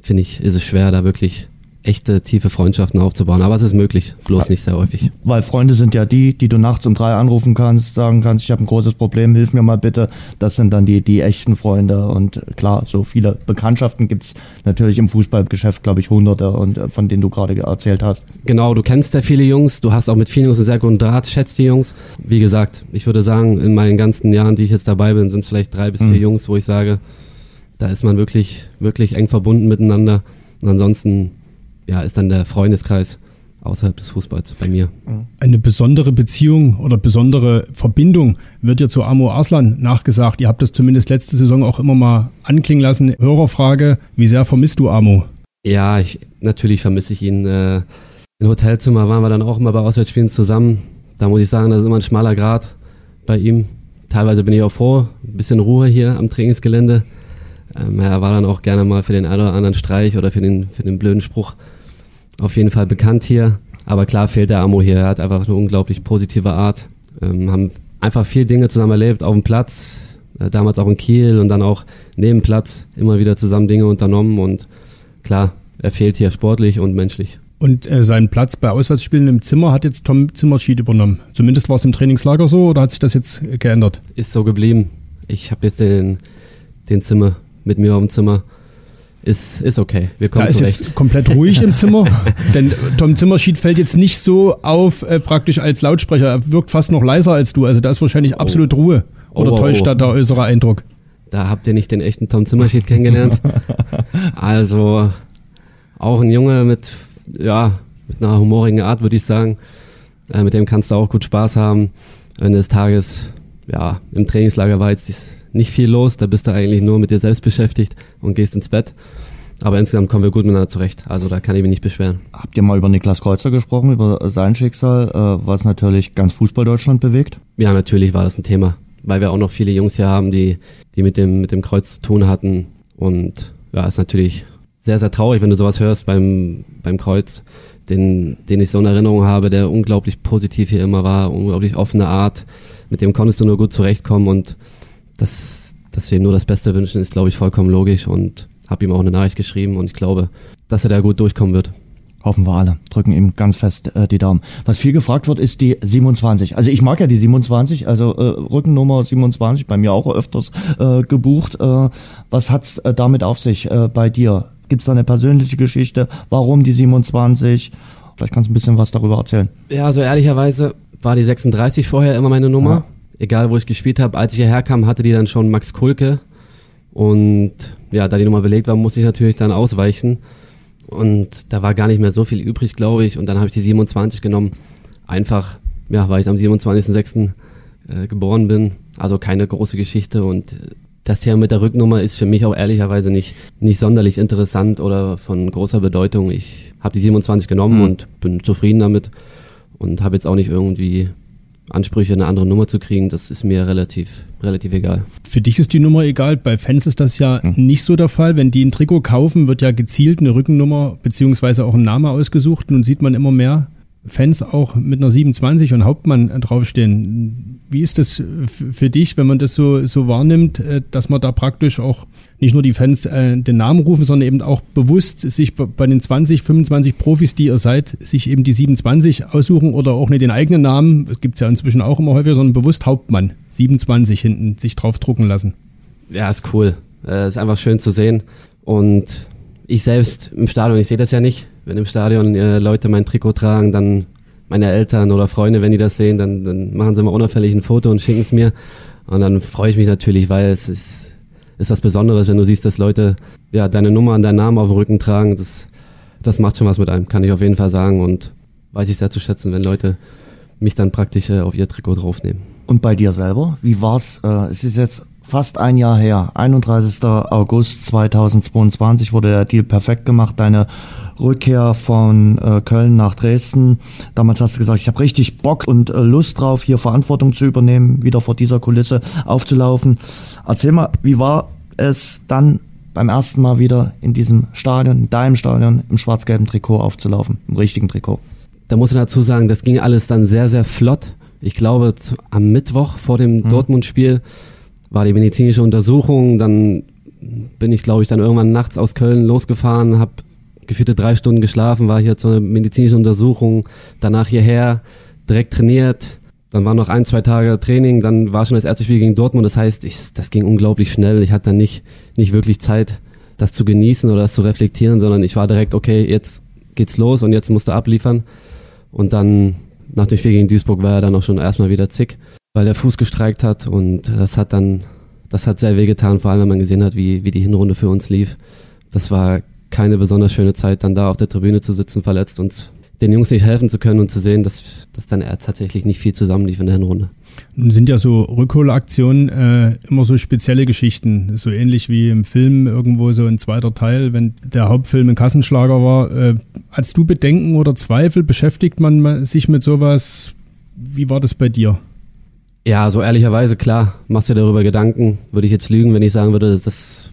finde ich, ist es schwer, da wirklich echte tiefe Freundschaften aufzubauen. Aber es ist möglich, bloß nicht sehr häufig. Weil Freunde sind ja die, die du nachts um drei anrufen kannst, sagen kannst, ich habe ein großes Problem, hilf mir mal bitte. Das sind dann die, die echten Freunde. Und klar, so viele Bekanntschaften gibt's natürlich im Fußballgeschäft, glaube ich, hunderte und äh, von denen du gerade erzählt hast. Genau, du kennst ja viele Jungs, du hast auch mit vielen Jungs einen sehr guten Draht, schätzt die Jungs. Wie gesagt, ich würde sagen, in meinen ganzen Jahren, die ich jetzt dabei bin, sind es vielleicht drei bis vier mhm. Jungs, wo ich sage, da ist man wirklich, wirklich eng verbunden miteinander. Und ansonsten ja, ist dann der Freundeskreis außerhalb des Fußballs bei mir. Eine besondere Beziehung oder besondere Verbindung wird ja zu Amo Arslan nachgesagt. Ihr habt das zumindest letzte Saison auch immer mal anklingen lassen. Hörerfrage, wie sehr vermisst du Amo? Ja, ich, natürlich vermisse ich ihn. Äh, Im Hotelzimmer waren wir dann auch immer bei Auswärtsspielen zusammen. Da muss ich sagen, das ist immer ein schmaler Grad bei ihm. Teilweise bin ich auch froh, ein bisschen Ruhe hier am Trainingsgelände. Ähm, er war dann auch gerne mal für den einen oder anderen Streich oder für den, für den blöden Spruch auf jeden Fall bekannt hier. Aber klar fehlt der Amo hier. Er hat einfach eine unglaublich positive Art. Ähm, haben einfach viel Dinge zusammen erlebt auf dem Platz, äh, damals auch in Kiel und dann auch neben Platz immer wieder zusammen Dinge unternommen und klar, er fehlt hier sportlich und menschlich. Und äh, seinen Platz bei Auswärtsspielen im Zimmer hat jetzt Tom Zimmerschied übernommen. Zumindest war es im Trainingslager so oder hat sich das jetzt geändert? Ist so geblieben. Ich habe jetzt den, den Zimmer mit mir auf dem Zimmer ist, ist okay. Wir kommen da ist zurecht. jetzt komplett ruhig im Zimmer, denn Tom Zimmerschied fällt jetzt nicht so auf äh, praktisch als Lautsprecher. Er wirkt fast noch leiser als du. Also da ist wahrscheinlich oh. absolut Ruhe. Oder oh, täuscht oh, da der äußere Eindruck? Da habt ihr nicht den echten Tom Zimmerschied kennengelernt. also auch ein Junge mit, ja, mit einer humorigen Art, würde ich sagen. Äh, mit dem kannst du auch gut Spaß haben. Ende des Tages, ja, im Trainingslager war jetzt nicht viel los. Da bist du eigentlich nur mit dir selbst beschäftigt und gehst ins Bett. Aber insgesamt kommen wir gut miteinander zurecht. Also da kann ich mich nicht beschweren. Habt ihr mal über Niklas Kreuzer gesprochen, über sein Schicksal, äh, was natürlich ganz Fußball-Deutschland bewegt? Ja, natürlich war das ein Thema, weil wir auch noch viele Jungs hier haben, die, die mit, dem, mit dem Kreuz zu tun hatten. Und ja, ist natürlich sehr, sehr traurig, wenn du sowas hörst beim, beim Kreuz, den, den ich so in Erinnerung habe, der unglaublich positiv hier immer war, unglaublich offene Art. Mit dem konntest du nur gut zurechtkommen und dass, dass wir ihm nur das Beste wünschen, ist, glaube ich, vollkommen logisch und habe ihm auch eine Nachricht geschrieben und ich glaube, dass er da gut durchkommen wird. Hoffen wir alle. Drücken ihm ganz fest äh, die Daumen. Was viel gefragt wird, ist die 27. Also ich mag ja die 27, also äh, Rückennummer 27, bei mir auch öfters äh, gebucht. Äh, was hat's äh, damit auf sich äh, bei dir? Gibt's da eine persönliche Geschichte? Warum die 27? Vielleicht kannst du ein bisschen was darüber erzählen. Ja, also ehrlicherweise war die 36 vorher immer meine Nummer. Ja egal wo ich gespielt habe, als ich hierher kam, hatte die dann schon Max Kulke. Und ja, da die Nummer belegt war, musste ich natürlich dann ausweichen. Und da war gar nicht mehr so viel übrig, glaube ich. Und dann habe ich die 27 genommen. Einfach, ja, weil ich am 27.06. Äh, geboren bin. Also keine große Geschichte. Und das Thema mit der Rücknummer ist für mich auch ehrlicherweise nicht, nicht sonderlich interessant oder von großer Bedeutung. Ich habe die 27 genommen mhm. und bin zufrieden damit. Und habe jetzt auch nicht irgendwie Ansprüche, eine andere Nummer zu kriegen, das ist mir relativ, relativ egal. Für dich ist die Nummer egal. Bei Fans ist das ja hm. nicht so der Fall. Wenn die ein Trikot kaufen, wird ja gezielt eine Rückennummer beziehungsweise auch ein Name ausgesucht. Nun sieht man immer mehr Fans auch mit einer 27 und Hauptmann draufstehen. Wie ist das für dich, wenn man das so, so wahrnimmt, äh, dass man da praktisch auch nicht nur die Fans äh, den Namen rufen, sondern eben auch bewusst sich bei den 20, 25 Profis, die ihr seid, sich eben die 27 aussuchen oder auch nicht den eigenen Namen, das gibt es ja inzwischen auch immer häufiger, sondern bewusst Hauptmann 27 hinten sich drauf drucken lassen. Ja, ist cool. Äh, ist einfach schön zu sehen. Und ich selbst im Stadion, ich sehe das ja nicht. Wenn im Stadion äh, Leute mein Trikot tragen, dann meine Eltern oder Freunde, wenn die das sehen, dann, dann machen sie mal unauffällig ein Foto und schicken es mir. Und dann freue ich mich natürlich, weil es ist, ist was Besonderes, wenn du siehst, dass Leute ja deine Nummer und deinen Namen auf dem Rücken tragen. Das, das macht schon was mit einem, kann ich auf jeden Fall sagen. Und weiß ich sehr zu schätzen, wenn Leute mich dann praktisch äh, auf ihr Trikot draufnehmen. Und bei dir selber, wie war's? Äh, es ist jetzt fast ein Jahr her. 31. August 2022 wurde der Deal perfekt gemacht. Deine Rückkehr von äh, Köln nach Dresden. Damals hast du gesagt, ich habe richtig Bock und äh, Lust drauf, hier Verantwortung zu übernehmen, wieder vor dieser Kulisse aufzulaufen. Erzähl mal, wie war es dann beim ersten Mal wieder in diesem Stadion, in deinem Stadion, im schwarz-gelben Trikot aufzulaufen, im richtigen Trikot? Da muss man dazu sagen, das ging alles dann sehr, sehr flott. Ich glaube, am Mittwoch vor dem hm. Dortmund-Spiel war die medizinische Untersuchung. Dann bin ich, glaube ich, dann irgendwann nachts aus Köln losgefahren, habe gefühlte drei Stunden geschlafen, war hier zur medizinischen Untersuchung, danach hierher, direkt trainiert. Dann war noch ein, zwei Tage Training, dann war schon das erste Spiel gegen Dortmund. Das heißt, ich, das ging unglaublich schnell. Ich hatte dann nicht, nicht wirklich Zeit, das zu genießen oder das zu reflektieren, sondern ich war direkt, okay, jetzt geht's los und jetzt musst du abliefern. Und dann nach dem Spiel gegen Duisburg war er dann auch schon erstmal wieder zick weil der Fuß gestreikt hat und das hat dann, das hat sehr wehgetan, vor allem wenn man gesehen hat, wie, wie die Hinrunde für uns lief. Das war keine besonders schöne Zeit, dann da auf der Tribüne zu sitzen, verletzt und den Jungs nicht helfen zu können und zu sehen, dass, dass dann tatsächlich nicht viel zusammenlief in der Hinrunde. Nun sind ja so Rückholaktionen äh, immer so spezielle Geschichten, so ähnlich wie im Film irgendwo so ein zweiter Teil, wenn der Hauptfilm ein Kassenschlager war. Äh, als du Bedenken oder Zweifel beschäftigt man sich mit sowas? Wie war das bei dir? Ja, so ehrlicherweise, klar, machst du dir darüber Gedanken. Würde ich jetzt lügen, wenn ich sagen würde, das,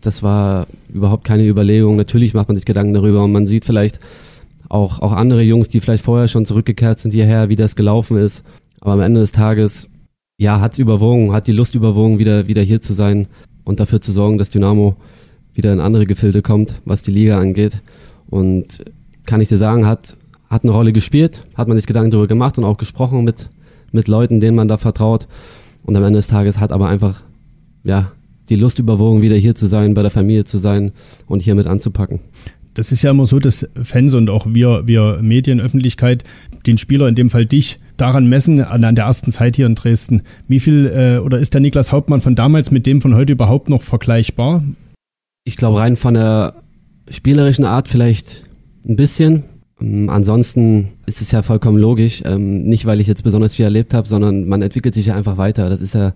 das war überhaupt keine Überlegung. Natürlich macht man sich Gedanken darüber und man sieht vielleicht auch, auch andere Jungs, die vielleicht vorher schon zurückgekehrt sind hierher, wie das gelaufen ist. Aber am Ende des Tages, ja, hat's überwogen, hat die Lust überwogen, wieder, wieder hier zu sein und dafür zu sorgen, dass Dynamo wieder in andere Gefilde kommt, was die Liga angeht. Und kann ich dir sagen, hat, hat eine Rolle gespielt, hat man sich Gedanken darüber gemacht und auch gesprochen mit, mit Leuten, denen man da vertraut. Und am Ende des Tages hat aber einfach, ja, die Lust überwogen, wieder hier zu sein, bei der Familie zu sein und hier mit anzupacken. Das ist ja immer so, dass Fans und auch wir, wir Medienöffentlichkeit den Spieler, in dem Fall dich, daran messen, an der ersten Zeit hier in Dresden. Wie viel äh, oder ist der Niklas Hauptmann von damals mit dem von heute überhaupt noch vergleichbar? Ich glaube, rein von der spielerischen Art vielleicht ein bisschen. Ähm, ansonsten ist es ja vollkommen logisch, ähm, nicht weil ich jetzt besonders viel erlebt habe, sondern man entwickelt sich ja einfach weiter. Das ist ja,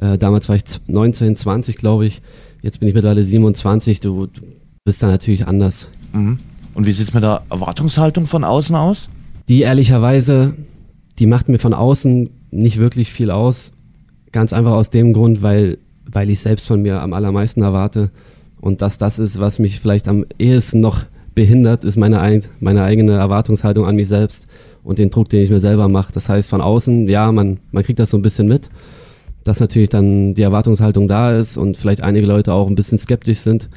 äh, damals war ich 19, 20, glaube ich, jetzt bin ich mittlerweile 27, du, du bist da natürlich anders. Mhm. Und wie sieht's mit der Erwartungshaltung von außen aus? Die ehrlicherweise, die macht mir von außen nicht wirklich viel aus. Ganz einfach aus dem Grund, weil, weil ich selbst von mir am allermeisten erwarte. Und dass das ist, was mich vielleicht am ehesten noch behindert, ist meine, meine eigene Erwartungshaltung an mich selbst und den Druck, den ich mir selber mache. Das heißt, von außen, ja, man, man kriegt das so ein bisschen mit, dass natürlich dann die Erwartungshaltung da ist und vielleicht einige Leute auch ein bisschen skeptisch sind.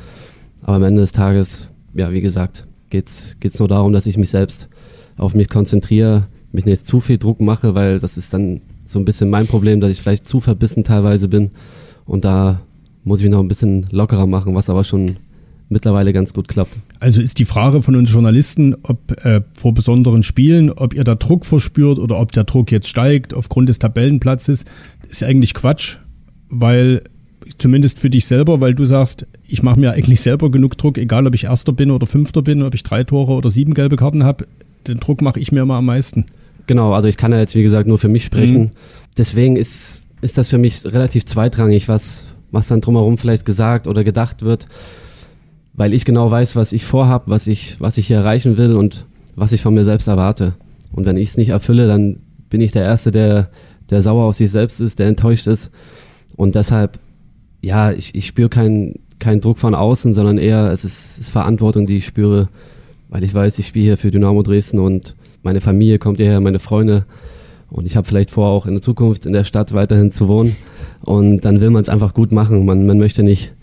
Aber am Ende des Tages, ja, wie gesagt, geht's geht's nur darum, dass ich mich selbst auf mich konzentriere, mich nicht zu viel Druck mache, weil das ist dann so ein bisschen mein Problem, dass ich vielleicht zu verbissen teilweise bin und da muss ich mich noch ein bisschen lockerer machen, was aber schon mittlerweile ganz gut klappt. Also ist die Frage von uns Journalisten, ob äh, vor besonderen Spielen, ob ihr da Druck verspürt oder ob der Druck jetzt steigt aufgrund des Tabellenplatzes, ist eigentlich Quatsch, weil zumindest für dich selber, weil du sagst, ich mache mir eigentlich selber genug Druck, egal ob ich Erster bin oder Fünfter bin, ob ich drei Tore oder sieben gelbe Karten habe, den Druck mache ich mir immer am meisten. Genau, also ich kann ja jetzt wie gesagt nur für mich sprechen. Mhm. Deswegen ist, ist das für mich relativ zweitrangig, was, was dann drumherum vielleicht gesagt oder gedacht wird weil ich genau weiß, was ich vorhab, was ich, was ich hier erreichen will und was ich von mir selbst erwarte. Und wenn ich es nicht erfülle, dann bin ich der Erste, der, der sauer auf sich selbst ist, der enttäuscht ist. Und deshalb, ja, ich, ich spüre keinen keinen Druck von außen, sondern eher es ist, ist Verantwortung, die ich spüre, weil ich weiß, ich spiele hier für Dynamo Dresden und meine Familie kommt hierher, meine Freunde. Und ich habe vielleicht vor, auch in der Zukunft in der Stadt weiterhin zu wohnen. Und dann will man es einfach gut machen. Man, man möchte nicht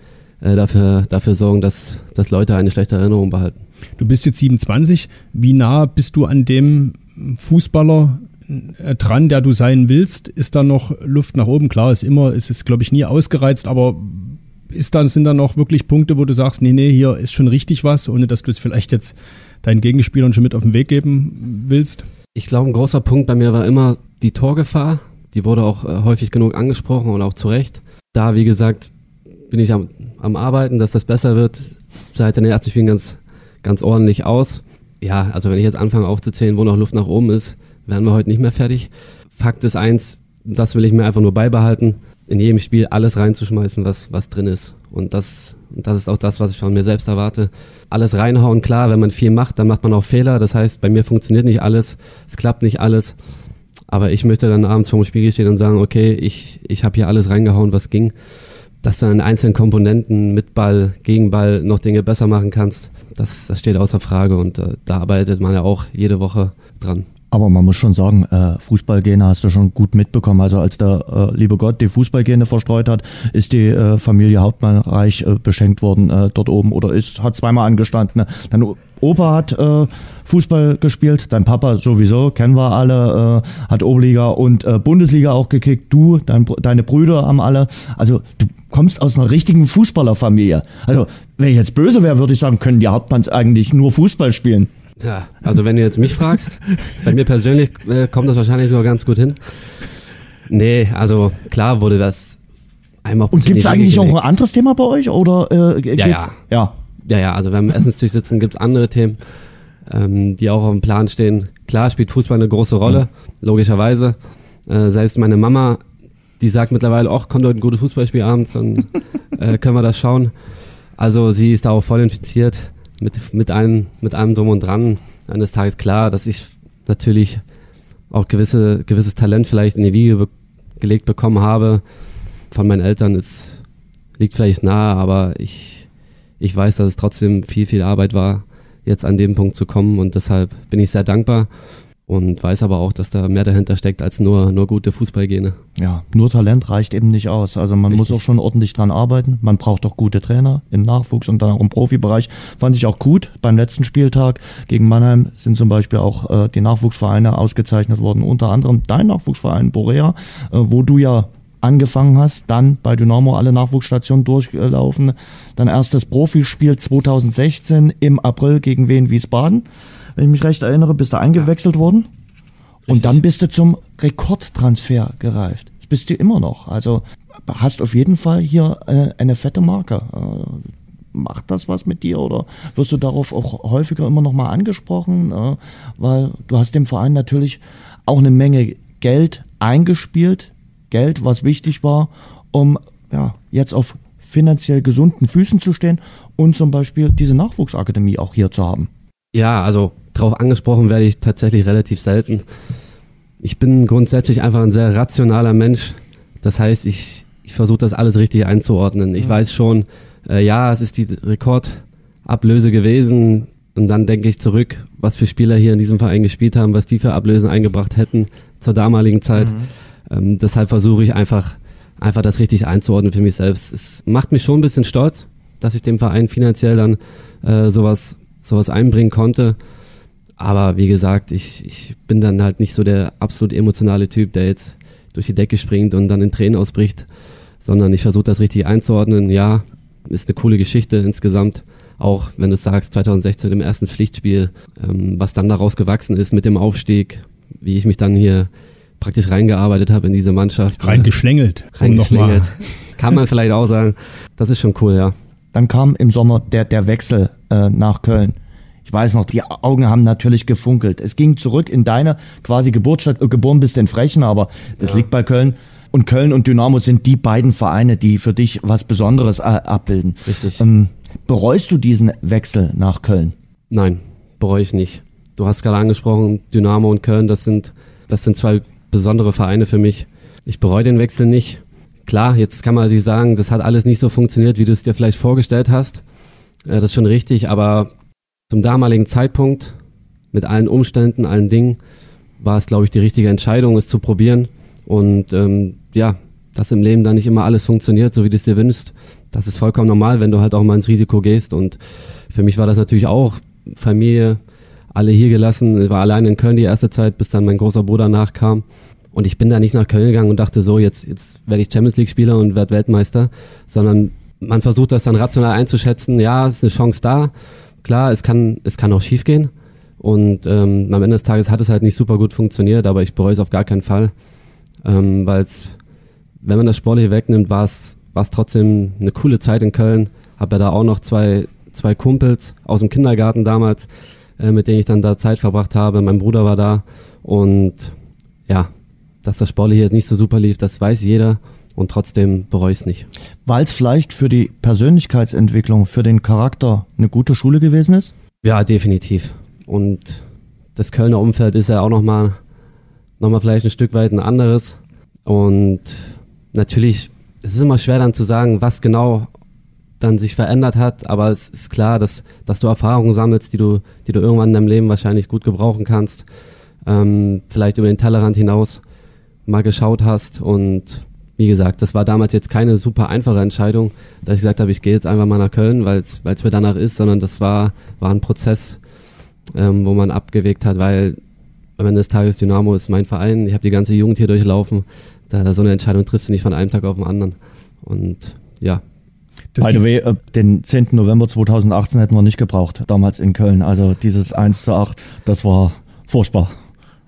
äh, dafür, dafür sorgen, dass, dass Leute eine schlechte Erinnerung behalten. Du bist jetzt 27. Wie nah bist du an dem Fußballer dran, der du sein willst? Ist da noch Luft nach oben? Klar, ist immer, ist es, glaube ich, nie ausgereizt, aber ist da, sind da noch wirklich Punkte, wo du sagst, nee, nee, hier ist schon richtig was, ohne dass du es vielleicht jetzt deinen Gegenspielern schon mit auf den Weg geben willst? Ich glaube, ein großer Punkt bei mir war immer die Torgefahr. Die wurde auch äh, häufig genug angesprochen und auch zu Recht. Da, wie gesagt, bin ich am, am Arbeiten, dass das besser wird. Seit den ersten Spielen ganz, ganz ordentlich aus. Ja, also wenn ich jetzt anfange aufzuzählen, wo noch Luft nach oben ist, werden wir heute nicht mehr fertig. Fakt ist eins, das will ich mir einfach nur beibehalten, in jedem Spiel alles reinzuschmeißen, was, was drin ist. Und das, das ist auch das, was ich von mir selbst erwarte. Alles reinhauen, klar, wenn man viel macht, dann macht man auch Fehler. Das heißt, bei mir funktioniert nicht alles, es klappt nicht alles. Aber ich möchte dann abends vor dem Spiegel stehen und sagen, okay, ich, ich habe hier alles reingehauen, was ging. Dass du an einzelnen Komponenten mit Ball, gegen Ball noch Dinge besser machen kannst, das, das steht außer Frage und äh, da arbeitet man ja auch jede Woche dran. Aber man muss schon sagen, äh, Fußballgene hast du schon gut mitbekommen. Also als der äh, liebe Gott die Fußballgene verstreut hat, ist die äh, Familie Hauptmann reich äh, beschenkt worden äh, dort oben oder ist hat zweimal angestanden. Ne? Dein Opa hat äh, Fußball gespielt, dein Papa sowieso, kennen wir alle, äh, hat Oberliga und äh, Bundesliga auch gekickt. Du, dein, deine Brüder haben alle. Also du kommst aus einer richtigen Fußballerfamilie. Also wenn ich jetzt böse wäre, würde ich sagen, können die Hauptmanns eigentlich nur Fußball spielen. Ja, also wenn du jetzt mich fragst, bei mir persönlich äh, kommt das wahrscheinlich sogar ganz gut hin. Nee, also klar wurde das einmal Und gibt es eigentlich auch ein anderes Thema bei euch? Oder, äh, ja, ja. ja. Ja, ja, also wenn wir am Essenstisch sitzen, gibt es andere Themen, ähm, die auch auf dem Plan stehen. Klar spielt Fußball eine große Rolle, mhm. logischerweise. Äh, sei es meine Mama, die sagt mittlerweile, ach, kommt heute ein gutes Fußballspiel abends, dann äh, können wir das schauen. Also sie ist da auch voll infiziert mit, mit, allem, mit allem drum und dran. Eines Tages klar, dass ich natürlich auch gewisse, gewisses Talent vielleicht in die Wiege be gelegt bekommen habe von meinen Eltern. Es liegt vielleicht nahe, aber ich, ich weiß, dass es trotzdem viel, viel Arbeit war, jetzt an dem Punkt zu kommen und deshalb bin ich sehr dankbar und weiß aber auch, dass da mehr dahinter steckt als nur, nur gute Fußballgene. Ja, nur Talent reicht eben nicht aus. Also man Richtig. muss auch schon ordentlich dran arbeiten. Man braucht auch gute Trainer im Nachwuchs und dann auch im Profibereich. Fand ich auch gut. Beim letzten Spieltag gegen Mannheim sind zum Beispiel auch äh, die Nachwuchsvereine ausgezeichnet worden. Unter anderem dein Nachwuchsverein Borea, äh, wo du ja angefangen hast, dann bei Dynamo alle Nachwuchsstationen durchgelaufen, dann erstes Profispiel 2016 im April gegen Wien Wiesbaden wenn ich mich recht erinnere, bist du eingewechselt worden. Richtig. Und dann bist du zum Rekordtransfer gereift. Das bist du immer noch. Also hast auf jeden Fall hier äh, eine fette Marke. Äh, macht das was mit dir oder wirst du darauf auch häufiger immer noch mal angesprochen? Äh, weil du hast dem Verein natürlich auch eine Menge Geld eingespielt. Geld, was wichtig war, um ja, jetzt auf finanziell gesunden Füßen zu stehen und zum Beispiel diese Nachwuchsakademie auch hier zu haben. Ja, also drauf angesprochen werde ich tatsächlich relativ selten. Ich bin grundsätzlich einfach ein sehr rationaler Mensch. Das heißt, ich, ich versuche das alles richtig einzuordnen. Ich mhm. weiß schon, äh, ja, es ist die Rekordablöse gewesen. Und dann denke ich zurück, was für Spieler hier in diesem Verein gespielt haben, was die für Ablösen eingebracht hätten zur damaligen Zeit. Mhm. Ähm, deshalb versuche ich einfach, einfach das richtig einzuordnen für mich selbst. Es macht mich schon ein bisschen stolz, dass ich dem Verein finanziell dann äh, sowas, sowas einbringen konnte. Aber wie gesagt, ich, ich bin dann halt nicht so der absolut emotionale Typ, der jetzt durch die Decke springt und dann in Tränen ausbricht, sondern ich versuche das richtig einzuordnen. Ja, ist eine coole Geschichte insgesamt. Auch wenn du sagst, 2016 im ersten Pflichtspiel, ähm, was dann daraus gewachsen ist mit dem Aufstieg, wie ich mich dann hier praktisch reingearbeitet habe in diese Mannschaft. Reingeschlängelt. Reingeschlängelt. Kann man vielleicht auch sagen. Das ist schon cool, ja. Dann kam im Sommer der, der Wechsel äh, nach Köln. Ich weiß noch, die Augen haben natürlich gefunkelt. Es ging zurück in deine quasi Geburtsstadt, äh, geboren bist in Frechen, aber das ja. liegt bei Köln. Und Köln und Dynamo sind die beiden Vereine, die für dich was Besonderes äh, abbilden. Richtig. Ähm, bereust du diesen Wechsel nach Köln? Nein, bereue ich nicht. Du hast gerade angesprochen, Dynamo und Köln, das sind, das sind zwei besondere Vereine für mich. Ich bereue den Wechsel nicht. Klar, jetzt kann man natürlich sagen, das hat alles nicht so funktioniert, wie du es dir vielleicht vorgestellt hast. Äh, das ist schon richtig, aber zum damaligen Zeitpunkt mit allen Umständen, allen Dingen, war es, glaube ich, die richtige Entscheidung, es zu probieren. Und ähm, ja, dass im Leben da nicht immer alles funktioniert, so wie du es dir wünschst. Das ist vollkommen normal, wenn du halt auch mal ins Risiko gehst. Und für mich war das natürlich auch Familie, alle hier gelassen. Ich war allein in Köln die erste Zeit, bis dann mein großer Bruder nachkam. Und ich bin da nicht nach Köln gegangen und dachte so, jetzt, jetzt werde ich Champions League Spieler und werde Weltmeister, sondern man versucht das dann rational einzuschätzen. Ja, es ist eine Chance da. Klar, es kann, es kann auch schief gehen. Und ähm, am Ende des Tages hat es halt nicht super gut funktioniert, aber ich bereue es auf gar keinen Fall, ähm, weil es, wenn man das Sportliche wegnimmt, war es trotzdem eine coole Zeit in Köln. Habe ja da auch noch zwei zwei Kumpels aus dem Kindergarten damals, äh, mit denen ich dann da Zeit verbracht habe. Mein Bruder war da und ja, dass das Sportliche jetzt nicht so super lief, das weiß jeder und trotzdem bereue ich es nicht. Weil es vielleicht für die Persönlichkeitsentwicklung, für den Charakter eine gute Schule gewesen ist? Ja, definitiv. Und das Kölner Umfeld ist ja auch nochmal noch mal vielleicht ein Stück weit ein anderes. Und natürlich, es ist immer schwer dann zu sagen, was genau dann sich verändert hat, aber es ist klar, dass, dass du Erfahrungen sammelst, die du, die du irgendwann in deinem Leben wahrscheinlich gut gebrauchen kannst. Ähm, vielleicht über den Tellerrand hinaus mal geschaut hast und wie gesagt, das war damals jetzt keine super einfache Entscheidung, dass ich gesagt habe, ich gehe jetzt einfach mal nach Köln, weil es mir danach ist, sondern das war, war ein Prozess, ähm, wo man abgewegt hat, weil am Ende des Tages Dynamo ist mein Verein, ich habe die ganze Jugend hier durchlaufen, da so eine Entscheidung triffst du nicht von einem Tag auf den anderen. Und ja. Das By the way, äh, den 10. November 2018 hätten wir nicht gebraucht, damals in Köln. Also dieses 1 zu 8, das war furchtbar.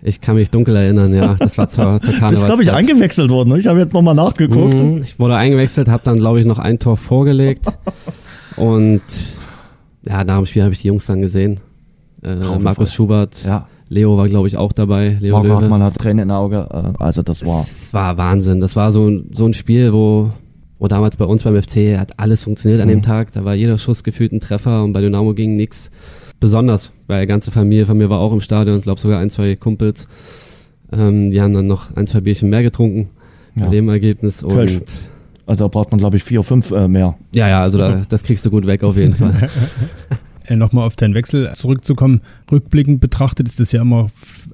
Ich kann mich dunkel erinnern, ja. Das war zur, zur Karnevalszeit. Bist, glaube ich, eingewechselt worden. Ne? Ich habe jetzt nochmal nachgeguckt. Mhm, ich wurde eingewechselt, habe dann, glaube ich, noch ein Tor vorgelegt. und ja, nach dem Spiel habe ich die Jungs dann gesehen. Äh, Markus Schubert, ja. Leo war, glaube ich, auch dabei. Leo Marco Hartmann hat Tränen in Auge. Äh, also das war. Es war Wahnsinn. Das war so, so ein Spiel, wo, wo damals bei uns beim FC hat alles funktioniert an dem mhm. Tag. Da war jeder Schuss gefühlt ein Treffer und bei Dynamo ging nichts. Besonders, weil die ganze Familie von mir war auch im Stadion. Ich glaube sogar ein, zwei Kumpels. Ähm, die haben dann noch ein, zwei Bierchen mehr getrunken ja. bei dem Ergebnis. Und also da braucht man, glaube ich, vier, fünf äh, mehr. Ja, ja, also da, das kriegst du gut weg auf jeden Fall. äh, nochmal auf deinen Wechsel zurückzukommen, rückblickend betrachtet ist es ja immer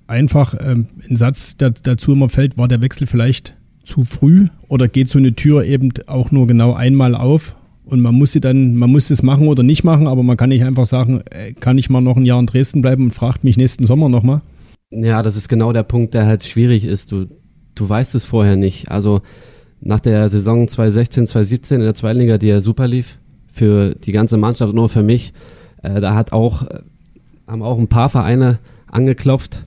einfach. Ähm, ein Satz, der dazu immer fällt, war der Wechsel vielleicht zu früh oder geht so eine Tür eben auch nur genau einmal auf und man muss sie dann, man muss es machen oder nicht machen, aber man kann nicht einfach sagen, äh, kann ich mal noch ein Jahr in Dresden bleiben und fragt mich nächsten Sommer nochmal? Ja, das ist genau der Punkt, der halt schwierig ist. Du, du weißt es vorher nicht. Also nach der Saison 2016, 2017 in der zweiten Liga, die ja super lief, für die ganze Mannschaft, nur für mich, äh, da hat auch, haben auch ein paar Vereine angeklopft,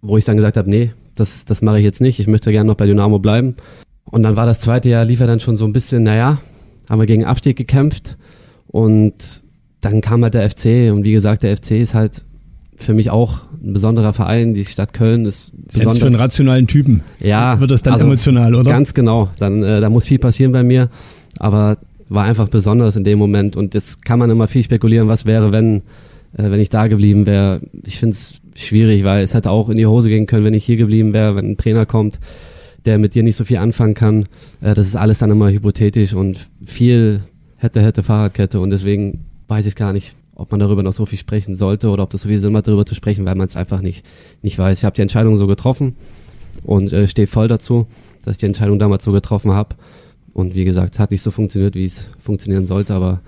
wo ich dann gesagt habe, nee, das, das mache ich jetzt nicht, ich möchte gerne noch bei Dynamo bleiben. Und dann war das zweite Jahr, lief er dann schon so ein bisschen, naja, haben wir gegen Abstieg gekämpft und dann kam halt der FC und wie gesagt, der FC ist halt für mich auch ein besonderer Verein. Die Stadt Köln ist besonders. für einen rationalen Typen. Ja. Wird das dann also emotional, oder? Ganz genau. Dann, äh, da muss viel passieren bei mir. Aber war einfach besonders in dem Moment. Und jetzt kann man immer viel spekulieren, was wäre, wenn, äh, wenn ich da geblieben wäre. Ich finde es schwierig, weil es hätte auch in die Hose gehen können, wenn ich hier geblieben wäre, wenn ein Trainer kommt, der mit dir nicht so viel anfangen kann. Äh, das ist alles dann immer hypothetisch und viel hätte, hätte Fahrradkette. Und deswegen weiß ich gar nicht, ob man darüber noch so viel sprechen sollte oder ob das so viel Sinn macht, darüber zu sprechen, weil man es einfach nicht, nicht weiß. Ich habe die Entscheidung so getroffen und äh, stehe voll dazu, dass ich die Entscheidung damals so getroffen habe. Und wie gesagt, es hat nicht so funktioniert, wie es funktionieren sollte, aber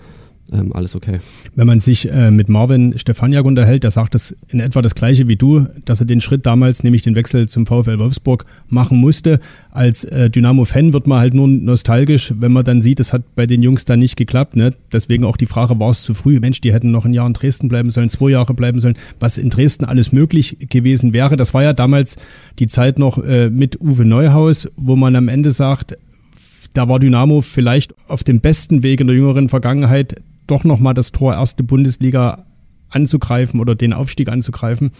ähm, alles okay. Wenn man sich äh, mit Marvin Stefaniak unterhält, der sagt das in etwa das gleiche wie du, dass er den Schritt damals, nämlich den Wechsel zum VfL Wolfsburg, machen musste. Als äh, Dynamo-Fan wird man halt nur nostalgisch, wenn man dann sieht, es hat bei den Jungs dann nicht geklappt. Ne? Deswegen auch die Frage, war es zu früh? Mensch, die hätten noch ein Jahr in Dresden bleiben sollen, zwei Jahre bleiben sollen, was in Dresden alles möglich gewesen wäre. Das war ja damals die Zeit noch äh, mit Uwe Neuhaus, wo man am Ende sagt, da war Dynamo vielleicht auf dem besten Weg in der jüngeren Vergangenheit, doch nochmal das Tor erste Bundesliga anzugreifen oder den Aufstieg anzugreifen.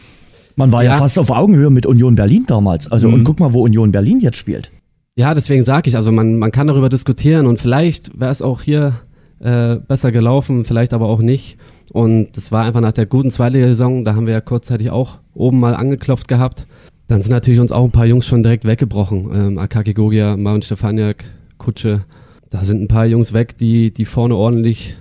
Man war ja, ja fast auf Augenhöhe mit Union Berlin damals. Also mhm. und guck mal, wo Union Berlin jetzt spielt. Ja, deswegen sage ich, also man, man kann darüber diskutieren und vielleicht wäre es auch hier äh, besser gelaufen, vielleicht aber auch nicht. Und das war einfach nach der guten Zweitligasaison, da haben wir ja kurzzeitig auch oben mal angeklopft gehabt. Dann sind natürlich uns auch ein paar Jungs schon direkt weggebrochen. Ähm, Akaki Gogia, Marvin Stefaniak, Kutsche. Da sind ein paar Jungs weg, die, die vorne ordentlich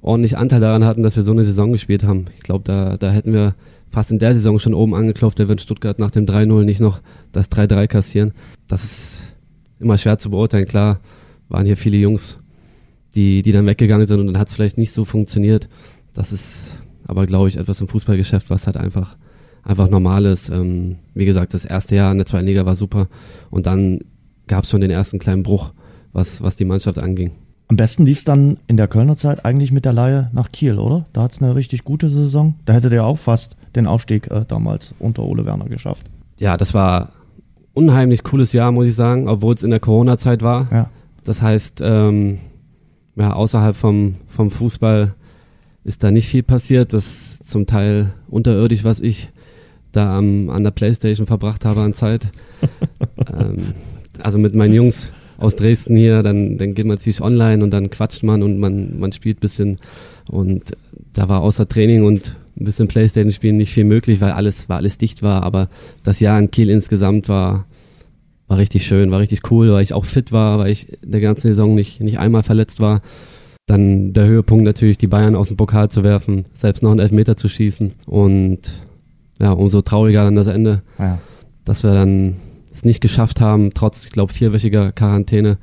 ordentlich Anteil daran hatten, dass wir so eine Saison gespielt haben. Ich glaube, da, da hätten wir fast in der Saison schon oben angeklopft, wird Stuttgart nach dem 3-0 nicht noch das 3-3 kassieren. Das ist immer schwer zu beurteilen. Klar, waren hier viele Jungs, die, die dann weggegangen sind und dann hat es vielleicht nicht so funktioniert. Das ist aber, glaube ich, etwas im Fußballgeschäft, was halt einfach, einfach normal ist. Ähm, wie gesagt, das erste Jahr in der zweiten Liga war super und dann gab es schon den ersten kleinen Bruch, was, was die Mannschaft anging. Am besten lief es dann in der Kölner Zeit eigentlich mit der Laie nach Kiel, oder? Da hat es eine richtig gute Saison. Da hätte der auch fast den Aufstieg äh, damals unter Ole Werner geschafft. Ja, das war unheimlich cooles Jahr, muss ich sagen, obwohl es in der Corona-Zeit war. Ja. Das heißt, ähm, ja, außerhalb vom, vom Fußball ist da nicht viel passiert. Das ist zum Teil unterirdisch, was ich da am, an der Playstation verbracht habe an Zeit. ähm, also mit meinen Jungs aus Dresden hier, dann, dann geht man natürlich online und dann quatscht man und man, man spielt bisschen und da war außer Training und ein bisschen Playstation spielen nicht viel möglich, weil alles, weil alles dicht war, aber das Jahr in Kiel insgesamt war, war richtig schön, war richtig cool, weil ich auch fit war, weil ich der ganzen Saison nicht, nicht einmal verletzt war. Dann der Höhepunkt natürlich, die Bayern aus dem Pokal zu werfen, selbst noch einen Elfmeter zu schießen und ja, umso trauriger dann das Ende, Ja. dass wir dann es nicht geschafft haben, trotz, ich glaube, vierwöchiger Quarantäne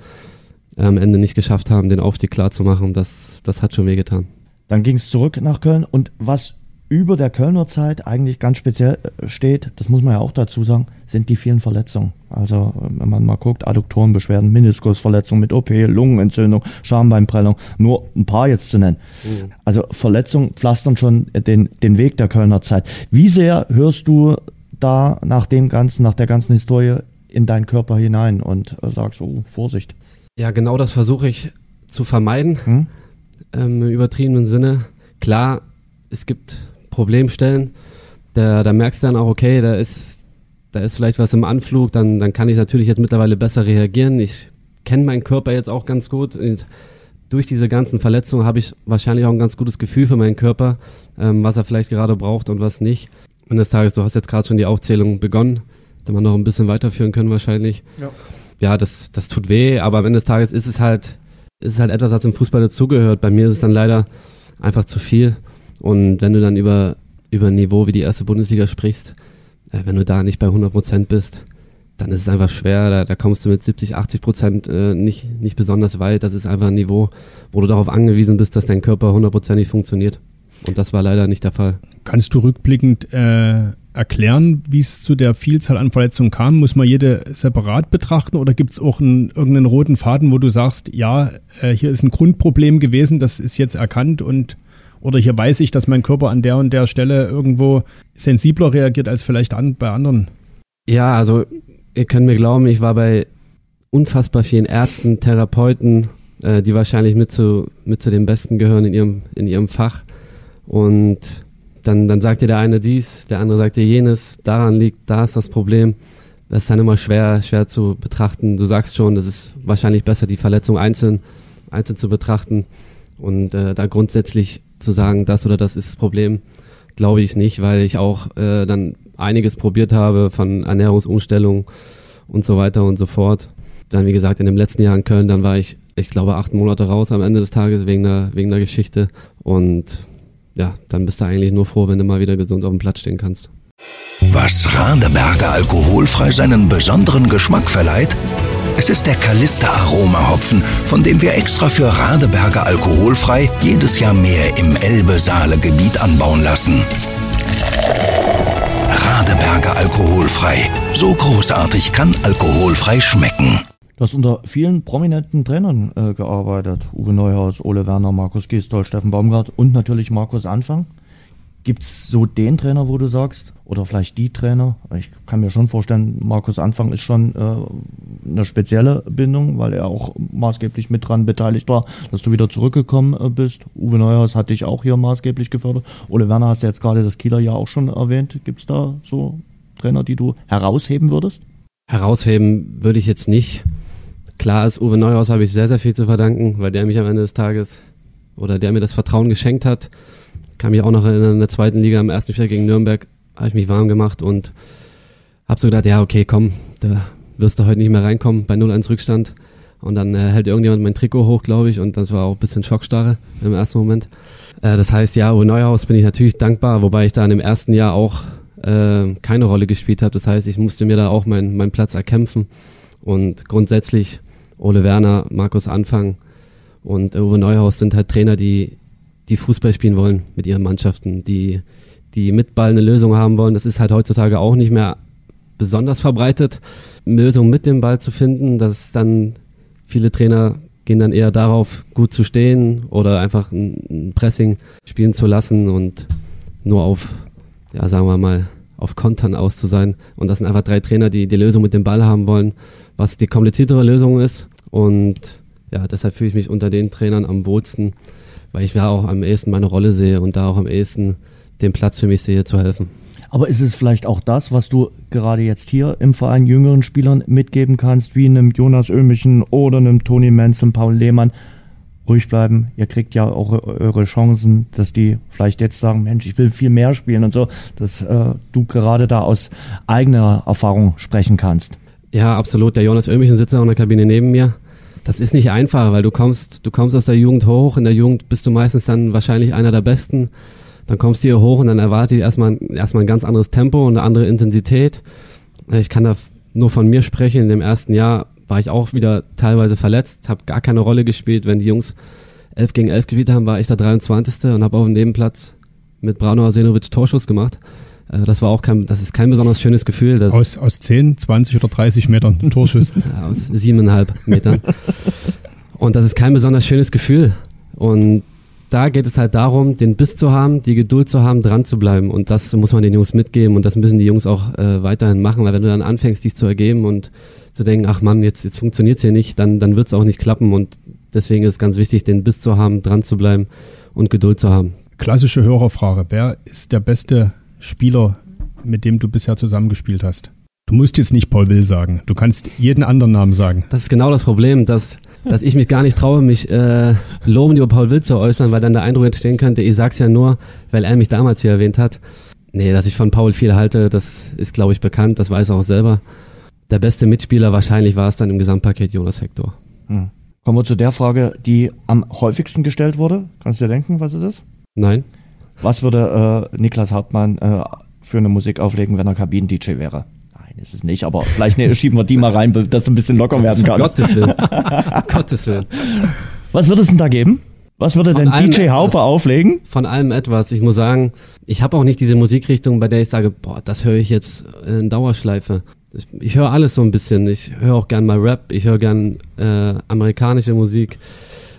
äh, am Ende nicht geschafft haben, den Aufstieg klar zu machen. Das, das hat schon wehgetan. Dann ging es zurück nach Köln und was über der Kölner Zeit eigentlich ganz speziell äh, steht, das muss man ja auch dazu sagen, sind die vielen Verletzungen. Also äh, wenn man mal guckt, Adduktorenbeschwerden, Meniskusverletzung mit OP, Lungenentzündung, Schambeinprellung, nur ein paar jetzt zu nennen. Also Verletzungen pflastern schon den, den Weg der Kölner Zeit. Wie sehr hörst du da nach dem Ganzen, nach der ganzen Historie in deinen Körper hinein und äh, sagst, oh, Vorsicht. Ja, genau das versuche ich zu vermeiden, Hm? ähm, im übertriebenen Sinne. Klar, es gibt Problemstellen, da, da merkst du dann auch, okay, da ist, da ist vielleicht was im Anflug, dann, dann kann ich natürlich jetzt mittlerweile besser reagieren. Ich kenne meinen Körper jetzt auch ganz gut. Und durch diese ganzen Verletzungen habe ich wahrscheinlich auch ein ganz gutes Gefühl für meinen Körper, ähm, was er vielleicht gerade braucht und was nicht. Des Tages, du hast jetzt gerade schon die Aufzählung begonnen, da man noch ein bisschen weiterführen können wahrscheinlich. Ja. Ja, das, das tut weh, aber am Ende des Tages ist es halt, ist es halt etwas, was im Fußball dazugehört. Bei mir ist es dann leider einfach zu viel. Und wenn du dann über, über ein Niveau wie die erste Bundesliga sprichst, äh, wenn du da nicht bei 100 Prozent bist, dann ist es einfach schwer. Da, da kommst du mit 70, 80 Prozent äh, nicht, nicht besonders weit. Das ist einfach ein Niveau, wo du darauf angewiesen bist, dass dein Körper hundertprozentig funktioniert. Und das war leider nicht der Fall. Kannst du rückblickend äh, erklären, wie es zu der Vielzahl an Verletzungen kam? Muss man jede separat betrachten oder gibt es auch einen, irgendeinen roten Faden, wo du sagst, ja, äh, hier ist ein Grundproblem gewesen, das ist jetzt erkannt und oder hier weiß ich, dass mein Körper an der und der Stelle irgendwo sensibler reagiert als vielleicht an, bei anderen? Ja, also ihr könnt mir glauben, ich war bei unfassbar vielen Ärzten, Therapeuten, äh, die wahrscheinlich mit zu, mit zu den Besten gehören in ihrem, in ihrem Fach. Und dann, dann sagt dir der eine dies, der andere sagt dir jenes, daran liegt, da ist das Problem. Das ist dann immer schwer, schwer zu betrachten. Du sagst schon, es ist wahrscheinlich besser, die Verletzung einzeln, einzeln zu betrachten. Und äh, da grundsätzlich zu sagen, das oder das ist das Problem, glaube ich nicht, weil ich auch äh, dann einiges probiert habe von Ernährungsumstellung und so weiter und so fort. Dann, wie gesagt, in dem letzten Jahr in Köln, dann war ich, ich glaube, acht Monate raus am Ende des Tages wegen der, wegen der Geschichte. Und ja, dann bist du eigentlich nur froh, wenn du mal wieder gesund auf dem Platz stehen kannst. Was Radeberger alkoholfrei seinen besonderen Geschmack verleiht? Es ist der Kalister Aroma Hopfen, von dem wir extra für Radeberger alkoholfrei jedes Jahr mehr im Elbe-Saale-Gebiet anbauen lassen. Radeberger alkoholfrei. So großartig kann alkoholfrei schmecken. Du hast unter vielen prominenten Trainern äh, gearbeitet. Uwe Neuhaus, Ole Werner, Markus Gisdol, Steffen Baumgart und natürlich Markus Anfang. Gibt's so den Trainer, wo du sagst, oder vielleicht die Trainer? Ich kann mir schon vorstellen, Markus Anfang ist schon äh, eine spezielle Bindung, weil er auch maßgeblich mit dran beteiligt war, dass du wieder zurückgekommen äh, bist. Uwe Neuhaus hat dich auch hier maßgeblich gefördert. Ole Werner hast du jetzt gerade das Kieler Jahr auch schon erwähnt. Gibt's da so Trainer, die du herausheben würdest? Herausheben würde ich jetzt nicht. Klar ist, Uwe Neuhaus habe ich sehr, sehr viel zu verdanken, weil der mich am Ende des Tages oder der mir das Vertrauen geschenkt hat. Kann mich auch noch erinnern, in der zweiten Liga am ersten Spiel gegen Nürnberg habe ich mich warm gemacht und habe so gedacht, ja, okay, komm, da wirst du heute nicht mehr reinkommen bei 0-1 Rückstand. Und dann äh, hält irgendjemand mein Trikot hoch, glaube ich, und das war auch ein bisschen Schockstarre im ersten Moment. Äh, das heißt, ja, Uwe Neuhaus bin ich natürlich dankbar, wobei ich da in dem ersten Jahr auch äh, keine Rolle gespielt habe. Das heißt, ich musste mir da auch meinen mein Platz erkämpfen. Und grundsätzlich Ole Werner, Markus Anfang und Uwe Neuhaus sind halt Trainer, die, die Fußball spielen wollen mit ihren Mannschaften, die, die mit Ball eine Lösung haben wollen. Das ist halt heutzutage auch nicht mehr besonders verbreitet, eine Lösung mit dem Ball zu finden. dass dann viele Trainer gehen dann eher darauf, gut zu stehen oder einfach ein, Pressing spielen zu lassen und nur auf, ja, sagen wir mal, auf Kontern aus zu sein. Und das sind einfach drei Trainer, die die Lösung mit dem Ball haben wollen, was die kompliziertere Lösung ist. Und ja, deshalb fühle ich mich unter den Trainern am wohlsten, weil ich da auch am ehesten meine Rolle sehe und da auch am ehesten den Platz für mich sehe, zu helfen. Aber ist es vielleicht auch das, was du gerade jetzt hier im Verein jüngeren Spielern mitgeben kannst, wie einem Jonas Ömichen oder einem Toni Manson, Paul Lehmann? Ruhig bleiben, ihr kriegt ja auch eure Chancen, dass die vielleicht jetzt sagen, Mensch, ich will viel mehr spielen und so, dass äh, du gerade da aus eigener Erfahrung sprechen kannst. Ja, absolut. Der Jonas Ömichen sitzt auch in der Kabine neben mir. Das ist nicht einfach, weil du kommst, du kommst aus der Jugend hoch. In der Jugend bist du meistens dann wahrscheinlich einer der Besten. Dann kommst du hier hoch und dann erwarte ich erstmal, erstmal ein ganz anderes Tempo und eine andere Intensität. Ich kann da nur von mir sprechen. In dem ersten Jahr war ich auch wieder teilweise verletzt, habe gar keine Rolle gespielt. Wenn die Jungs 11 gegen 11 gespielt haben, war ich der 23. und habe auf dem Nebenplatz mit Brano Arsenovic Torschuss gemacht. Äh, das war auch kein, das ist kein besonders schönes Gefühl. aus, aus 10, 20 oder 30 Metern Torschuss. aus siebeneinhalb Metern. Und das ist kein besonders schönes Gefühl. Und da geht es halt darum, den Biss zu haben, die Geduld zu haben, dran zu bleiben. Und das muss man den Jungs mitgeben und das müssen die Jungs auch äh, weiterhin machen, weil wenn du dann anfängst, dich zu ergeben und zu denken, ach Mann, jetzt, jetzt funktioniert es hier nicht, dann, dann wird es auch nicht klappen. Und deswegen ist es ganz wichtig, den Biss zu haben, dran zu bleiben und Geduld zu haben. Klassische Hörerfrage. Wer ist der beste Spieler, mit dem du bisher zusammengespielt hast? Du musst jetzt nicht Paul Will sagen. Du kannst jeden anderen Namen sagen. Das ist genau das Problem, dass dass ich mich gar nicht traue, mich äh, lobend über Paul Wild zu äußern, weil dann der Eindruck entstehen könnte, ich sag's ja nur, weil er mich damals hier erwähnt hat. Nee, dass ich von Paul viel halte, das ist, glaube ich, bekannt, das weiß er auch selber. Der beste Mitspieler wahrscheinlich war es dann im Gesamtpaket Jonas Hector. Hm. Kommen wir zu der Frage, die am häufigsten gestellt wurde. Kannst du dir denken, was es ist? Nein. Was würde äh, Niklas Hauptmann äh, für eine Musik auflegen, wenn er Kabinen-DJ wäre? Nein, ist es nicht, aber vielleicht ne, schieben wir die mal rein, dass du ein bisschen locker werden kannst. Gottes Willen. Gottes Willen. Was würde es denn da geben? Was würde denn DJ Haupe auflegen? Von allem etwas. Ich muss sagen, ich habe auch nicht diese Musikrichtung, bei der ich sage, boah, das höre ich jetzt in Dauerschleife. Ich, ich höre alles so ein bisschen. Ich höre auch gern mal Rap, ich höre gern äh, amerikanische Musik.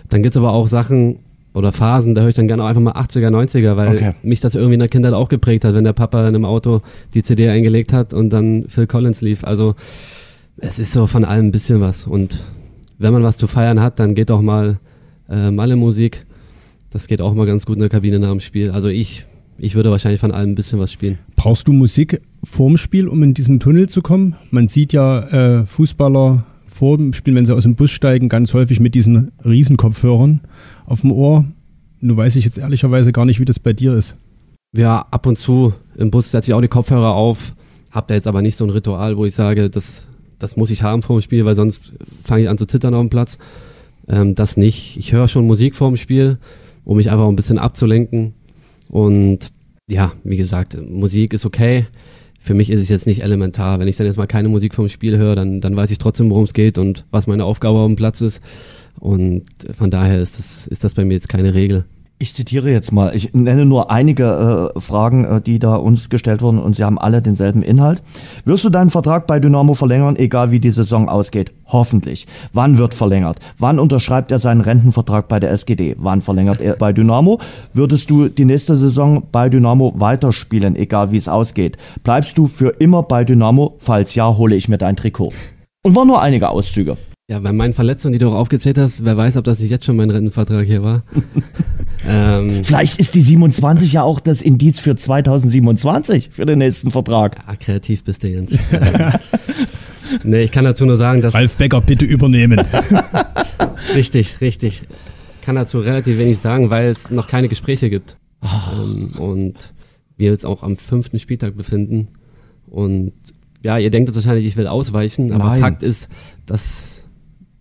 Dann gibt's aber auch Sachen, oder Phasen, da höre ich dann gerne auch einfach mal 80er, 90er, weil okay. mich das irgendwie in der Kindheit auch geprägt hat, wenn der Papa in einem Auto die CD eingelegt hat und dann Phil Collins lief. Also es ist so von allem ein bisschen was. Und wenn man was zu feiern hat, dann geht auch mal äh, Malle-Musik. Das geht auch mal ganz gut in der Kabine nach dem Spiel. Also ich, ich würde wahrscheinlich von allem ein bisschen was spielen. Brauchst du Musik vorm Spiel, um in diesen Tunnel zu kommen? Man sieht ja äh, Fußballer vor dem Spiel, wenn sie aus dem Bus steigen, ganz häufig mit diesen Riesenkopfhörern auf dem Ohr. Nur weiß ich jetzt ehrlicherweise gar nicht, wie das bei dir ist. Ja, ab und zu im Bus setze ich auch die Kopfhörer auf. Hab da jetzt aber nicht so ein Ritual, wo ich sage, das, das muss ich haben vor dem Spiel, weil sonst fange ich an zu zittern auf dem Platz. Ähm, das nicht. Ich höre schon Musik vor dem Spiel, um mich einfach ein bisschen abzulenken. Und ja, wie gesagt, Musik ist okay. Für mich ist es jetzt nicht elementar. Wenn ich dann jetzt mal keine Musik vom Spiel höre, dann, dann weiß ich trotzdem, worum es geht und was meine Aufgabe auf dem Platz ist. Und von daher ist das, ist das bei mir jetzt keine Regel. Ich zitiere jetzt mal, ich nenne nur einige äh, Fragen, äh, die da uns gestellt wurden und sie haben alle denselben Inhalt. Wirst du deinen Vertrag bei Dynamo verlängern, egal wie die Saison ausgeht? Hoffentlich. Wann wird verlängert? Wann unterschreibt er seinen Rentenvertrag bei der SGD? Wann verlängert er bei Dynamo? Würdest du die nächste Saison bei Dynamo weiterspielen, egal wie es ausgeht? Bleibst du für immer bei Dynamo? Falls ja, hole ich mir dein Trikot. Und waren nur einige Auszüge. Ja, bei meinen Verletzungen, die du auch aufgezählt hast, wer weiß, ob das nicht jetzt schon mein Rentenvertrag hier war. ähm, Vielleicht ist die 27 ja auch das Indiz für 2027, für den nächsten Vertrag. Ja, kreativ bist du, Jens. nee, ich kann dazu nur sagen, dass... Ralf Becker, bitte übernehmen. richtig, richtig. Ich kann dazu relativ wenig sagen, weil es noch keine Gespräche gibt. Oh. Ähm, und wir jetzt auch am fünften Spieltag befinden. Und ja, ihr denkt jetzt wahrscheinlich, ich will ausweichen, aber Nein. Fakt ist, dass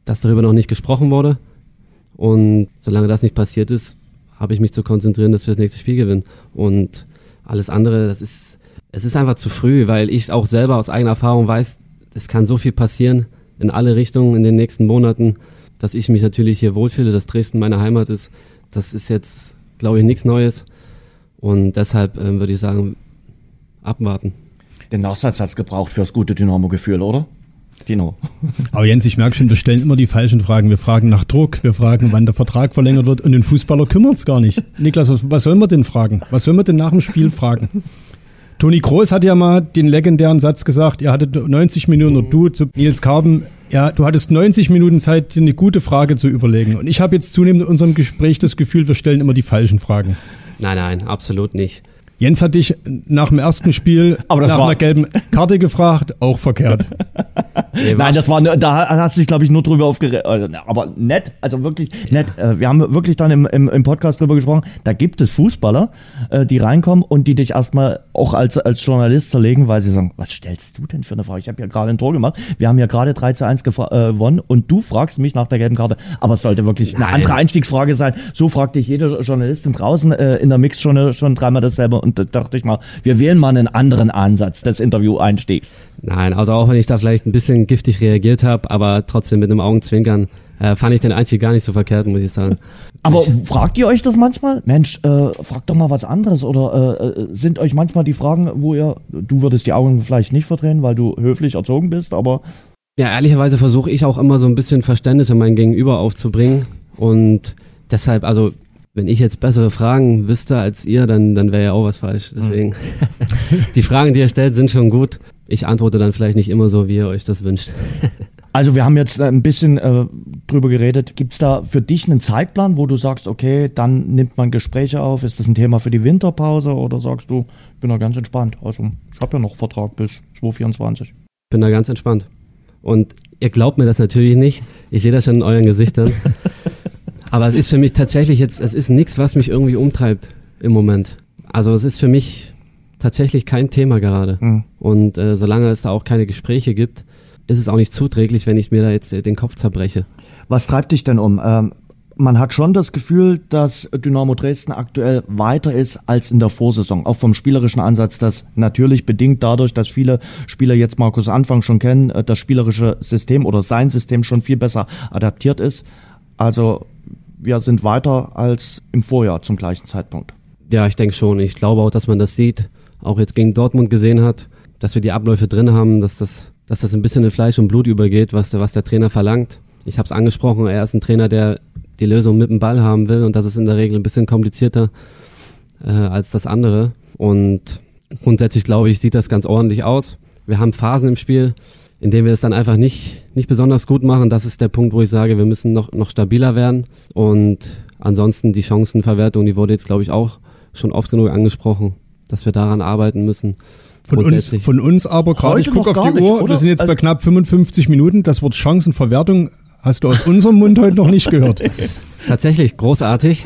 dass darüber noch nicht gesprochen wurde. Und solange das nicht passiert ist, habe ich mich zu konzentrieren, dass wir das nächste Spiel gewinnen. Und alles andere, das ist, es ist einfach zu früh, weil ich auch selber aus eigener Erfahrung weiß, es kann so viel passieren in alle Richtungen in den nächsten Monaten, dass ich mich natürlich hier wohlfühle, dass Dresden meine Heimat ist. Das ist jetzt, glaube ich, nichts Neues. Und deshalb äh, würde ich sagen, abwarten. Den Nachsatz hat's gebraucht fürs gute Dynamo-Gefühl, oder? Dino. Aber Jens, ich merke schon, wir stellen immer die falschen Fragen. Wir fragen nach Druck, wir fragen, wann der Vertrag verlängert wird und den Fußballer kümmert es gar nicht. Niklas, was, sollen wir denn fragen? Was sollen wir denn nach dem Spiel fragen? Toni Groß hat ja mal den legendären Satz gesagt, ihr hattet 90 Minuten, oder du zu Nils Karben, ja, du hattest 90 Minuten Zeit, dir eine gute Frage zu überlegen. Und ich habe jetzt zunehmend in unserem Gespräch das Gefühl, wir stellen immer die falschen Fragen. Nein, nein, absolut nicht. Jens hat dich nach dem ersten Spiel nach einer gelben Karte gefragt, auch verkehrt. Nee, Nein, das war, ne- da hast du dich, glaube ich, nur drüber aufgeregt. Aber nett, also wirklich nett. Äh, Wir haben wirklich dann im, im, im Podcast drüber gesprochen, da gibt es Fußballer, äh, die reinkommen und die dich erstmal auch als, als Journalist zerlegen, weil sie sagen, was stellst du denn für eine Frage? Ich habe ja gerade ein Tor gemacht. Wir haben ja gerade 3 zu 1 gefra- äh, gewonnen und du fragst mich nach der gelben Karte. Aber es sollte wirklich eine Nein. andere Einstiegsfrage sein. So fragt dich jede Journalistin draußen äh, in der Mix schon, schon dreimal dasselbe und da dachte ich mal, wir wählen mal einen anderen Ansatz des Interview-Einstiegs. Nein, also auch wenn ich da vielleicht ein bisschen giftig reagiert habe, aber trotzdem mit einem Augenzwinkern, äh, fand ich den Einstieg gar nicht so verkehrt, muss ich sagen. Aber fragt ihr euch das manchmal? Mensch, äh, fragt doch mal was anderes. Oder äh, äh, sind euch manchmal die Fragen, wo ihr, du würdest die Augen vielleicht nicht verdrehen, weil du höflich erzogen bist, aber Ja, ehrlicherweise versuche ich auch immer so ein bisschen Verständnis in mein Gegenüber aufzubringen. Und deshalb, also, wenn ich jetzt bessere Fragen wüsste als ihr, dann, dann wäre ja auch was falsch. Deswegen, die Fragen, die ihr stellt, sind schon gut. Ich antworte dann vielleicht nicht immer so, wie ihr euch das wünscht. also wir haben jetzt äh, ein bisschen äh, drüber geredet. Gibt's da für dich einen Zeitplan, wo du sagst, okay, dann nimmt man Gespräche auf? Ist das ein Thema für die Winterpause oder sagst du, ich bin da ganz entspannt? Also ich habe ja noch Vertrag bis 2024. Bin da ganz entspannt. Und ihr glaubt mir das natürlich nicht. Ich sehe das schon in euren Gesichtern. Aber es ist für mich tatsächlich jetzt, es ist nichts, was mich irgendwie umtreibt im Moment. Also es ist für mich tatsächlich kein Thema gerade. Mhm. Und äh, solange es da auch keine Gespräche gibt, ist es auch nicht zuträglich, wenn ich mir da jetzt äh, den Kopf zerbreche. Was treibt dich denn um? Ähm, man hat schon das Gefühl, dass Dynamo Dresden aktuell weiter ist als in der Vorsaison. Auch vom spielerischen Ansatz, das natürlich bedingt dadurch, dass viele Spieler jetzt Markus Anfang schon kennen, äh, das spielerische System oder sein System schon viel besser adaptiert ist. Also wir sind weiter als im Vorjahr zum gleichen Zeitpunkt. Ja, ich denke schon. Ich glaube auch, dass man das sieht, auch jetzt gegen Dortmund gesehen hat, dass wir die Abläufe drin haben, dass das, dass das ein bisschen in Fleisch und Blut übergeht, was der, was der Trainer verlangt. Ich habe es angesprochen, er ist ein Trainer, der die Lösung mit dem Ball haben will und das ist in der Regel ein bisschen komplizierter äh, als das andere. Und grundsätzlich glaube ich, sieht das ganz ordentlich aus. Wir haben Phasen im Spiel, in denen wir es dann einfach nicht, nicht besonders gut machen. Das ist der Punkt, wo ich sage, wir müssen noch, noch stabiler werden. Und ansonsten die Chancenverwertung, die wurde jetzt, glaube ich, auch schon oft genug angesprochen, dass wir daran arbeiten müssen. Von uns, von uns aber gerade, ich gucke auf die nicht, Uhr, oder? wir sind jetzt bei Also- knapp 55 Minuten. Das Wort Chancenverwertung hast du aus unserem Mund heute noch nicht gehört. Tatsächlich großartig.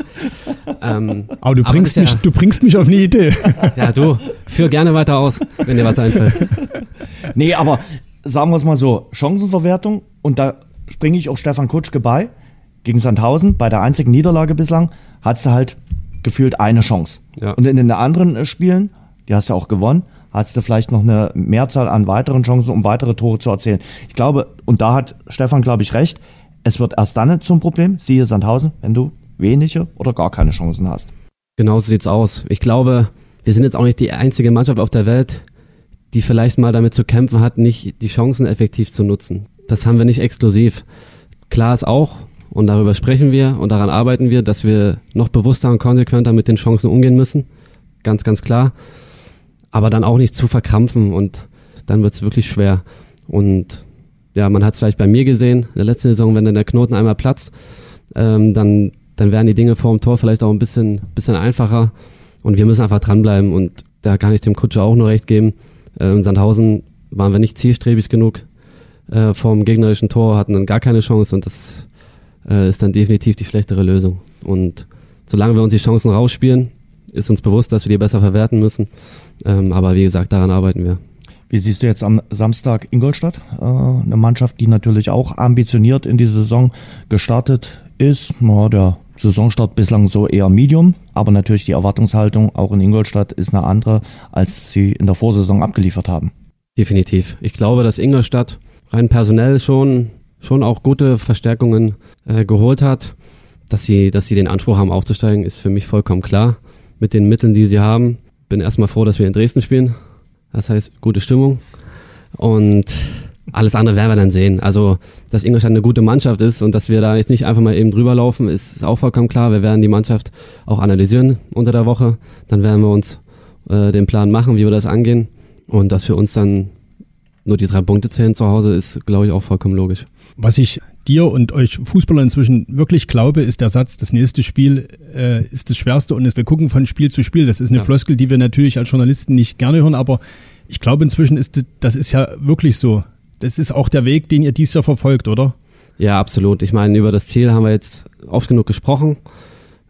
ähm, Aber du Aber bringst, ist mich, du bringst mich auf eine Idee. ja, du, führ gerne weiter aus, wenn dir was einfällt. Nee, aber sagen wir es mal so, Chancenverwertung und da springe ich auch Stefan Kutschke bei. Gegen Sandhausen, bei der einzigen Niederlage bislang, hattest du halt gefühlt eine Chance. Ja. Und in den anderen äh, Spielen, die hast du auch gewonnen, hattest du vielleicht noch eine Mehrzahl an weiteren Chancen, um weitere Tore zu erzielen. Ich glaube, und da hat Stefan, glaube ich, recht, es wird erst dann zum Problem, siehe Sandhausen, wenn du wenige oder gar keine Chancen hast. Genau so sieht's aus. Ich glaube, wir sind jetzt auch nicht die einzige Mannschaft auf der Welt, die vielleicht mal damit zu kämpfen hat, nicht die Chancen effektiv zu nutzen. Das haben wir nicht exklusiv. Klar ist auch, und darüber sprechen wir und daran arbeiten wir, dass wir noch bewusster und konsequenter mit den Chancen umgehen müssen. Ganz, ganz klar. Aber dann auch nicht zu verkrampfen und dann wird's wirklich schwer. Und ja, man hat es vielleicht bei mir gesehen, in der letzten Saison, wenn dann der Knoten einmal platzt, ähm, dann, dann werden die Dinge vor dem Tor vielleicht auch ein bisschen, bisschen einfacher. Und wir müssen einfach dranbleiben. Und da kann ich dem Kutscher auch nur recht geben. Äh, in Sandhausen waren wir nicht zielstrebig genug äh, vom gegnerischen Tor, hatten dann gar keine Chance. Und das äh, ist dann definitiv die schlechtere Lösung. Und solange wir uns die Chancen rausspielen, ist uns bewusst, dass wir die besser verwerten müssen. Ähm, aber wie gesagt, daran arbeiten wir. Wie siehst du jetzt am Samstag Ingolstadt? Äh, eine Mannschaft, die natürlich auch ambitioniert in die Saison gestartet ist. Na, der Saisonstart bislang so eher Medium, aber natürlich die Erwartungshaltung auch in Ingolstadt ist eine andere, als sie in der Vorsaison abgeliefert haben. Definitiv. Ich glaube, dass Ingolstadt rein personell schon, schon auch gute Verstärkungen äh, geholt hat. Dass sie, dass sie den Anspruch haben aufzusteigen, ist für mich vollkommen klar. Mit den Mitteln, die sie haben. Bin erstmal froh, dass wir in Dresden spielen. Das heißt, gute Stimmung. Und alles andere werden wir dann sehen. Also, dass Ingolstadt eine gute Mannschaft ist und dass wir da jetzt nicht einfach mal eben drüber laufen, ist auch vollkommen klar. Wir werden die Mannschaft auch analysieren unter der Woche. Dann werden wir uns äh, den Plan machen, wie wir das angehen. Und dass für uns dann nur die drei Punkte zählen zu Hause, ist, glaube ich, auch vollkommen logisch. Was ich dir und euch Fußballer inzwischen wirklich glaube, ist der Satz, das nächste Spiel äh, ist das schwerste und wir gucken von Spiel zu Spiel. Das ist eine ja. Floskel, die wir natürlich als Journalisten nicht gerne hören, aber ich glaube inzwischen ist das ist ja wirklich so. Das ist auch der Weg, den ihr dies Jahr verfolgt, oder? Ja, absolut. Ich meine, über das Ziel haben wir jetzt oft genug gesprochen.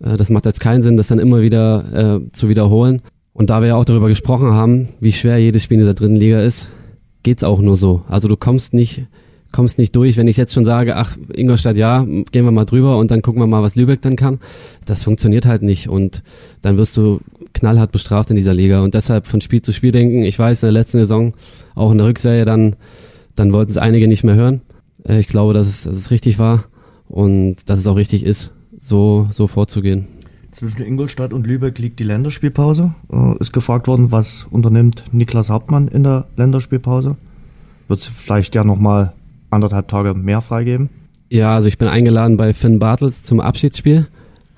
Äh, das macht jetzt keinen Sinn, das dann immer wieder äh, zu wiederholen. Und da wir ja auch darüber gesprochen haben, wie schwer jedes Spiel in dieser dritten Liga ist, geht's auch nur so. Also du kommst nicht kommst nicht durch, wenn ich jetzt schon sage, ach, Ingolstadt, ja, gehen wir mal drüber und dann gucken wir mal, was Lübeck dann kann. Das funktioniert halt nicht und dann wirst du knallhart bestraft in dieser Liga und deshalb von Spiel zu Spiel denken. Ich weiß, in der letzten Saison, auch in der Rückserie, dann, dann wollten es einige nicht mehr hören. Äh, ich glaube, dass es, dass es richtig war und dass es auch richtig ist, so, so vorzugehen. Zwischen Ingolstadt und Lübeck liegt die Länderspielpause. Äh, ist gefragt worden, was unternimmt Niklas Hauptmann in der Länderspielpause? Wird es vielleicht ja nochmal anderthalb Tage mehr freigeben? Ja, also ich bin eingeladen bei Finn Bartels zum Abschiedsspiel.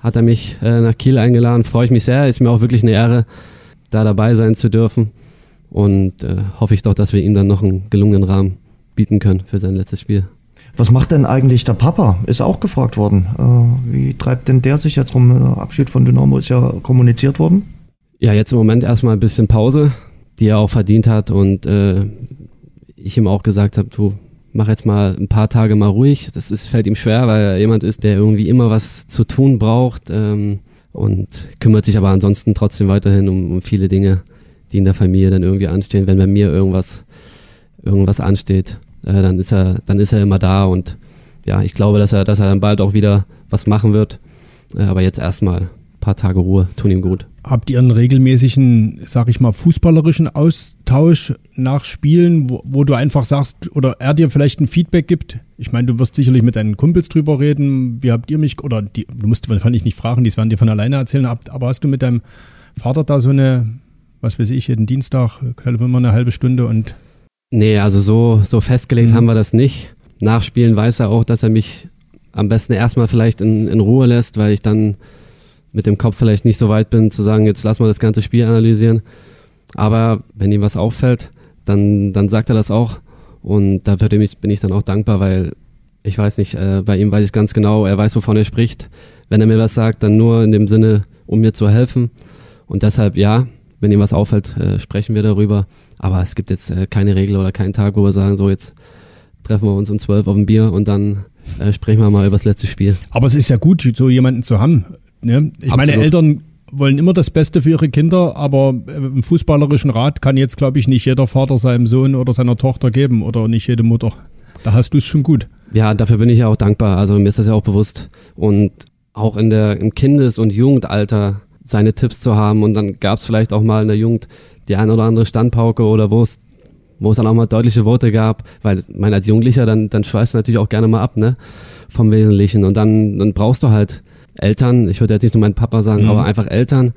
Hat er mich äh, nach Kiel eingeladen. Freue ich mich sehr. Ist mir auch wirklich eine Ehre, da dabei sein zu dürfen. Und äh, hoffe ich doch, dass wir ihm dann noch einen gelungenen Rahmen bieten können für sein letztes Spiel. Was macht denn eigentlich der Papa? Ist auch gefragt worden. Äh, wie treibt denn der sich jetzt rum? Der Abschied von Dynamo ist ja kommuniziert worden. Ja, jetzt im Moment erstmal ein bisschen Pause, die er auch verdient hat. Und äh, ich ihm auch gesagt habe, du mach jetzt mal ein paar Tage mal ruhig. Das ist, fällt ihm schwer, weil er jemand ist, der irgendwie immer was zu tun braucht ähm, und kümmert sich aber ansonsten trotzdem weiterhin um, um viele Dinge, die in der Familie dann irgendwie anstehen. Wenn bei mir irgendwas, irgendwas ansteht, äh, dann ist er, dann ist er immer da und ja, ich glaube, dass er, dass er dann bald auch wieder was machen wird. Äh, aber jetzt erstmal paar Tage Ruhe tun ihm gut. Habt ihr einen regelmäßigen, sag ich mal, fußballerischen Austausch nach Spielen, wo, wo, du einfach sagst, oder er dir vielleicht ein Feedback gibt? Ich meine, du wirst sicherlich mit deinen Kumpels drüber reden. Wie habt ihr mich, oder die, du musst wahrscheinlich nicht fragen, die werden dir von alleine erzählen, aber hast du mit deinem Vater da so eine, was weiß ich, jeden Dienstag, telefonieren wir eine halbe Stunde und. Nee, also so, so festgelegt mhm. haben wir das nicht. Nach Spielen weiß er auch, dass er mich am besten erstmal vielleicht in, in Ruhe lässt, weil ich dann mit dem Kopf vielleicht nicht so weit bin, zu sagen, jetzt lass mal das ganze Spiel analysieren. Aber wenn ihm was auffällt, dann, dann sagt er das auch. Und dafür bin ich dann auch dankbar, weil ich weiß nicht, äh, bei ihm weiß ich ganz genau, er weiß, wovon er spricht. Wenn er mir was sagt, dann nur in dem Sinne, um mir zu helfen. Und deshalb, ja, wenn ihm was auffällt, äh, sprechen wir darüber. Aber es gibt jetzt äh, keine Regel oder keinen Tag, wo wir sagen, so jetzt treffen wir uns um zwölf auf ein Bier und dann äh, sprechen wir mal über das letzte Spiel. Aber es ist ja gut, so jemanden zu haben, Ne? Ich Absolut. meine, Eltern wollen immer das Beste für ihre Kinder, aber äh, im fußballerischen Rat kann jetzt, glaube ich, nicht jeder Vater seinem Sohn oder seiner Tochter geben oder nicht jede Mutter. Da hast du es schon gut. Ja, dafür bin ich ja auch dankbar. Also mir ist das ja auch bewusst. Und auch in der, im Kindes- und Jugendalter seine Tipps zu haben. Und dann gab es vielleicht auch mal in der Jugend die ein oder andere Standpauke oder wo es wo es dann auch mal deutliche Worte gab, weil mein als Jugendlicher, dann, dann schweißt du natürlich auch gerne mal ab, ne, vom Wesentlichen. Und dann, dann brauchst du halt Eltern, ich würde jetzt nicht nur meinen Papa sagen, mhm. aber einfach Eltern,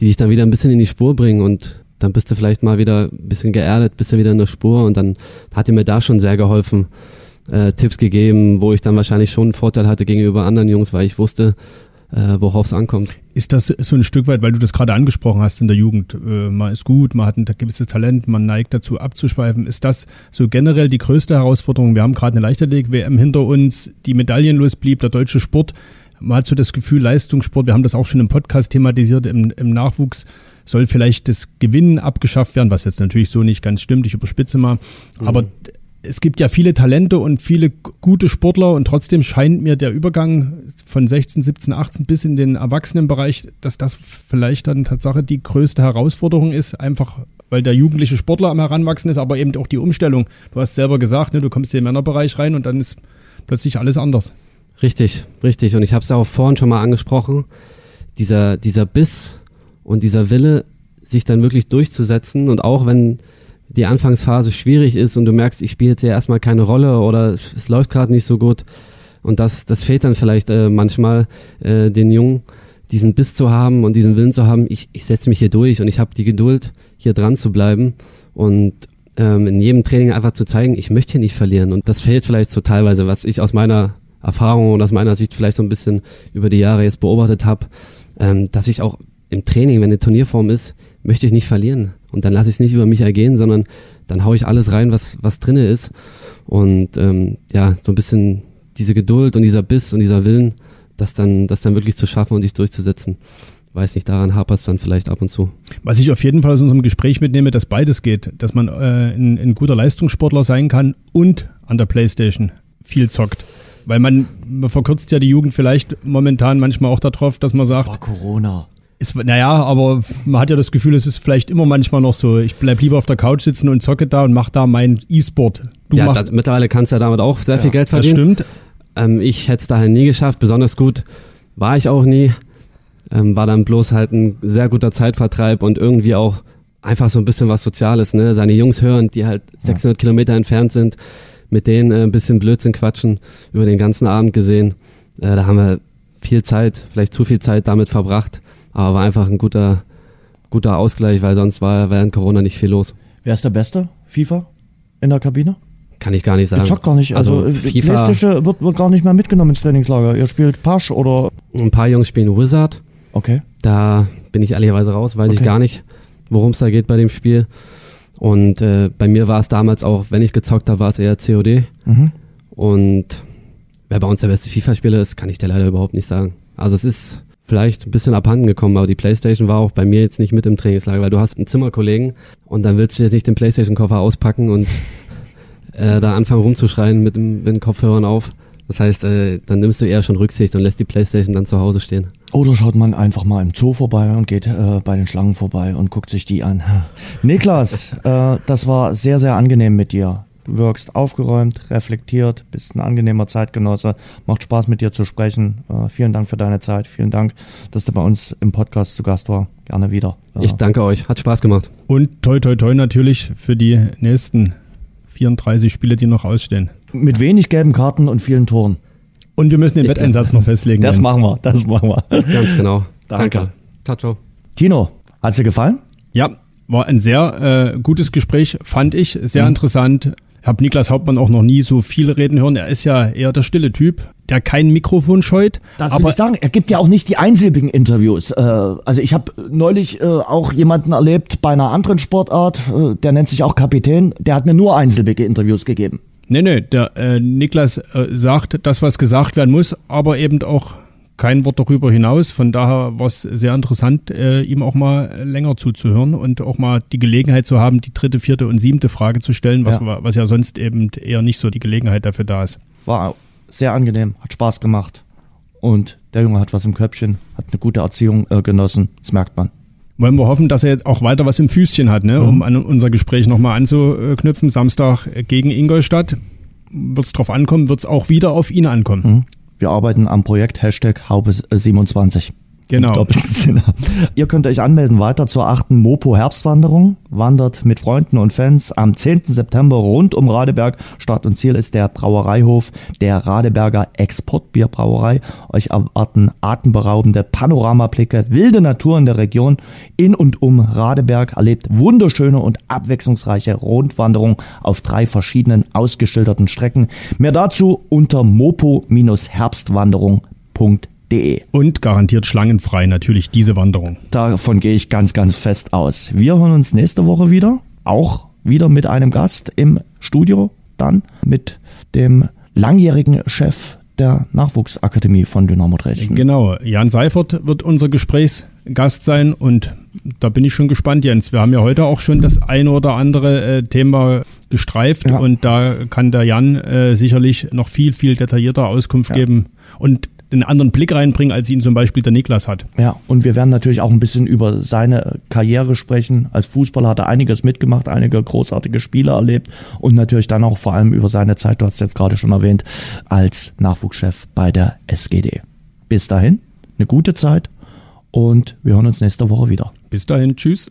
die dich dann wieder ein bisschen in die Spur bringen und dann bist du vielleicht mal wieder ein bisschen geerdet, bist du wieder in der Spur und dann hat er mir da schon sehr geholfen, äh, Tipps gegeben, wo ich dann wahrscheinlich schon einen Vorteil hatte gegenüber anderen Jungs, weil ich wusste, äh, worauf es ankommt. Ist das so ein Stück weit, weil du das gerade angesprochen hast in der Jugend, äh, man ist gut, man hat ein gewisses Talent, man neigt dazu abzuschweifen. Ist das so generell die größte Herausforderung? Wir haben gerade eine Leichtathletik-WM hinter uns, die medaillenlos blieb, der deutsche Sport man hat so das Gefühl, Leistungssport, wir haben das auch schon im Podcast thematisiert, im, im Nachwuchs soll vielleicht das Gewinnen abgeschafft werden, was jetzt natürlich so nicht ganz stimmt, ich überspitze mal. Mhm. Aber es gibt ja viele Talente und viele gute Sportler und trotzdem scheint mir der Übergang von 16, 17, 18 bis in den Erwachsenenbereich, dass das vielleicht dann Tatsache die größte Herausforderung ist, einfach weil der jugendliche Sportler am Heranwachsen ist, aber eben auch die Umstellung. Du hast selber gesagt, ne, du kommst in den Männerbereich rein und dann ist plötzlich alles anders. Richtig, richtig. Und ich habe es auch vorhin schon mal angesprochen, dieser, dieser Biss und dieser Wille, sich dann wirklich durchzusetzen und auch wenn die Anfangsphase schwierig ist und du merkst, ich spiele jetzt ja erstmal keine Rolle oder es, es läuft gerade nicht so gut. Und das, das fehlt dann vielleicht äh, manchmal äh, den Jungen, diesen Biss zu haben und diesen Willen zu haben, ich, ich setze mich hier durch und ich habe die Geduld, hier dran zu bleiben und ähm, in jedem Training einfach zu zeigen, ich möchte hier nicht verlieren. Und das fehlt vielleicht so teilweise, was ich aus meiner Erfahrung und aus meiner Sicht vielleicht so ein bisschen über die Jahre jetzt beobachtet habe, ähm, dass ich auch im Training, wenn eine Turnierform ist, möchte ich nicht verlieren. Und dann lasse ich es nicht über mich ergehen, sondern dann haue ich alles rein, was, was drinne ist. Und ähm, ja, so ein bisschen diese Geduld und dieser Biss und dieser Willen, das dann, das dann wirklich zu schaffen und sich durchzusetzen. Weiß nicht, daran hapert es dann vielleicht ab und zu. Was ich auf jeden Fall aus unserem Gespräch mitnehme, dass beides geht, dass man äh, ein, ein guter Leistungssportler sein kann und an der Playstation viel zockt. Weil man, man verkürzt ja die Jugend vielleicht momentan manchmal auch darauf, dass man sagt. Das war Corona. Ist, naja, aber man hat ja das Gefühl, es ist vielleicht immer manchmal noch so. Ich bleib lieber auf der Couch sitzen und zocke da und mache da mein E-Sport. Du ja, das, mittlerweile kannst du ja damit auch sehr viel Geld Das verdienen. stimmt. Ähm, ich hätte es daher nie geschafft, besonders gut war ich auch nie. Ähm, war dann bloß halt ein sehr guter Zeitvertreib und irgendwie auch einfach so ein bisschen was Soziales, ne? Seine Jungs hören, die halt 600 Kilometer entfernt sind, mit denen äh, ein bisschen Blödsinn quatschen, über den ganzen Abend gesehen. Äh, da haben wir viel Zeit, vielleicht zu viel Zeit damit verbracht, aber war einfach ein guter, guter Ausgleich, weil sonst war während Corona nicht viel los. Wer ist der Beste FIFA in der Kabine? Kann ich gar nicht sagen. zockt gar nicht. Also, Also äh, FIFA- wird, wird gar nicht mehr mitgenommen ins Trainingslager. Ihr spielt Pasch oder. Ein paar Jungs spielen Wizard, Okay. Da bin ich ehrlicherweise raus, weiß ich Okay. gar nicht, worum es da geht bei dem Spiel. Und äh, bei mir war es damals auch, wenn ich gezockt habe, war es eher COD. Mhm. Und wer bei uns der beste FIFA-Spieler ist, kann ich dir leider überhaupt nicht sagen. Also es ist vielleicht ein bisschen abhanden gekommen, aber die Playstation war auch bei mir jetzt nicht mit im Trainingslager, weil du hast einen Zimmerkollegen und dann willst du jetzt nicht den Playstation-Koffer auspacken und äh, da anfangen rumzuschreien mit, dem, mit den Kopfhörern auf. Das heißt, äh, dann nimmst du eher schon Rücksicht und lässt die Playstation dann zu Hause stehen. Oder schaut man einfach mal im Zoo vorbei und geht äh, bei den Schlangen vorbei und guckt sich die an. Niklas, äh, das war sehr, sehr angenehm mit dir. Du wirkst aufgeräumt, reflektiert, bist ein angenehmer Zeitgenosse. Macht Spaß mit dir zu sprechen. Äh, vielen Dank für deine Zeit. Vielen Dank, dass du bei uns im Podcast zu Gast war. Gerne wieder. Äh, Ich danke euch, hat Spaß gemacht. Und toi toi toi natürlich für die nächsten 34 Spiele, die noch ausstehen. mit wenig gelben Karten und vielen Toren. Und wir müssen den Ich- Wetteinsatz noch festlegen. Das Jens. machen wir, das machen wir. Ganz genau. Danke. Ciao, ciao. Tino, hat's dir gefallen? Ja, war ein sehr äh, gutes Gespräch, fand ich. Mhm. Sehr interessant. Ich habe Niklas Hauptmann auch noch nie so viel reden hören. Er ist ja eher der stille Typ, der kein Mikrofon scheut. Das will aber ich sagen. Er gibt ja auch nicht die einsilbigen Interviews. Äh, also ich habe neulich äh, auch jemanden erlebt bei einer anderen Sportart, äh, der nennt sich auch Kapitän, der hat mir nur einsilbige Interviews gegeben. Nee, nee, der äh, Niklas äh, sagt das, was gesagt werden muss, aber eben auch kein Wort darüber hinaus. Von daher war es sehr interessant, äh, ihm auch mal länger zuzuhören und auch mal die Gelegenheit zu haben, die dritte, vierte und siebte Frage zu stellen, was, Ja. was ja sonst eben eher nicht so die Gelegenheit dafür da ist. War sehr angenehm, hat Spaß gemacht. Und der Junge hat was im Köpfchen, hat eine gute Erziehung äh, genossen, das merkt man. Wollen wir hoffen, dass er jetzt auch weiter was im Füßchen hat, ne? um an unser Gespräch nochmal anzuknüpfen. Samstag gegen Ingolstadt. Wird es drauf ankommen, wird es auch wieder auf ihn ankommen. Wir arbeiten am Projekt Hashtag Haube 27. Genau. Ihr könnt euch anmelden weiter zur achten Mopo Herbstwanderung. Wandert mit Freunden und Fans am 10. September rund um Radeberg. Start und Ziel ist der Brauereihof der Radeberger Exportbierbrauerei. Euch erwarten atemberaubende Panoramablicke, wilde Natur in der Region. In und um Radeberg erlebt wunderschöne und abwechslungsreiche Rundwanderung auf drei verschiedenen ausgeschilderten Strecken. Mehr dazu unter mopo-herbstwanderung.de. Und garantiert schlangenfrei natürlich diese Wanderung. Davon gehe ich ganz, ganz fest aus. Wir hören uns nächste Woche wieder. Auch wieder mit einem Gast im Studio. Dann mit dem langjährigen Chef der Nachwuchsakademie von Dynamo Dresden. Genau, Jan Seifert wird unser Gesprächspartner Gast sein und da bin ich schon gespannt, Jens. Wir haben ja heute auch schon das eine oder andere äh, Thema gestreift ja. und da kann der Jan äh, sicherlich noch viel, viel detaillierter Auskunft ja. geben und einen anderen Blick reinbringen, als ihn zum Beispiel der Niklas hat. Ja, und wir werden natürlich auch ein bisschen über seine Karriere sprechen. Als Fußballer hat er einiges mitgemacht, einige großartige Spiele erlebt und natürlich dann auch vor allem über seine Zeit, du hast es jetzt gerade schon erwähnt, als Nachwuchschef bei der SGD. Bis dahin, eine gute Zeit und wir hören uns nächste Woche wieder. Bis dahin, tschüss.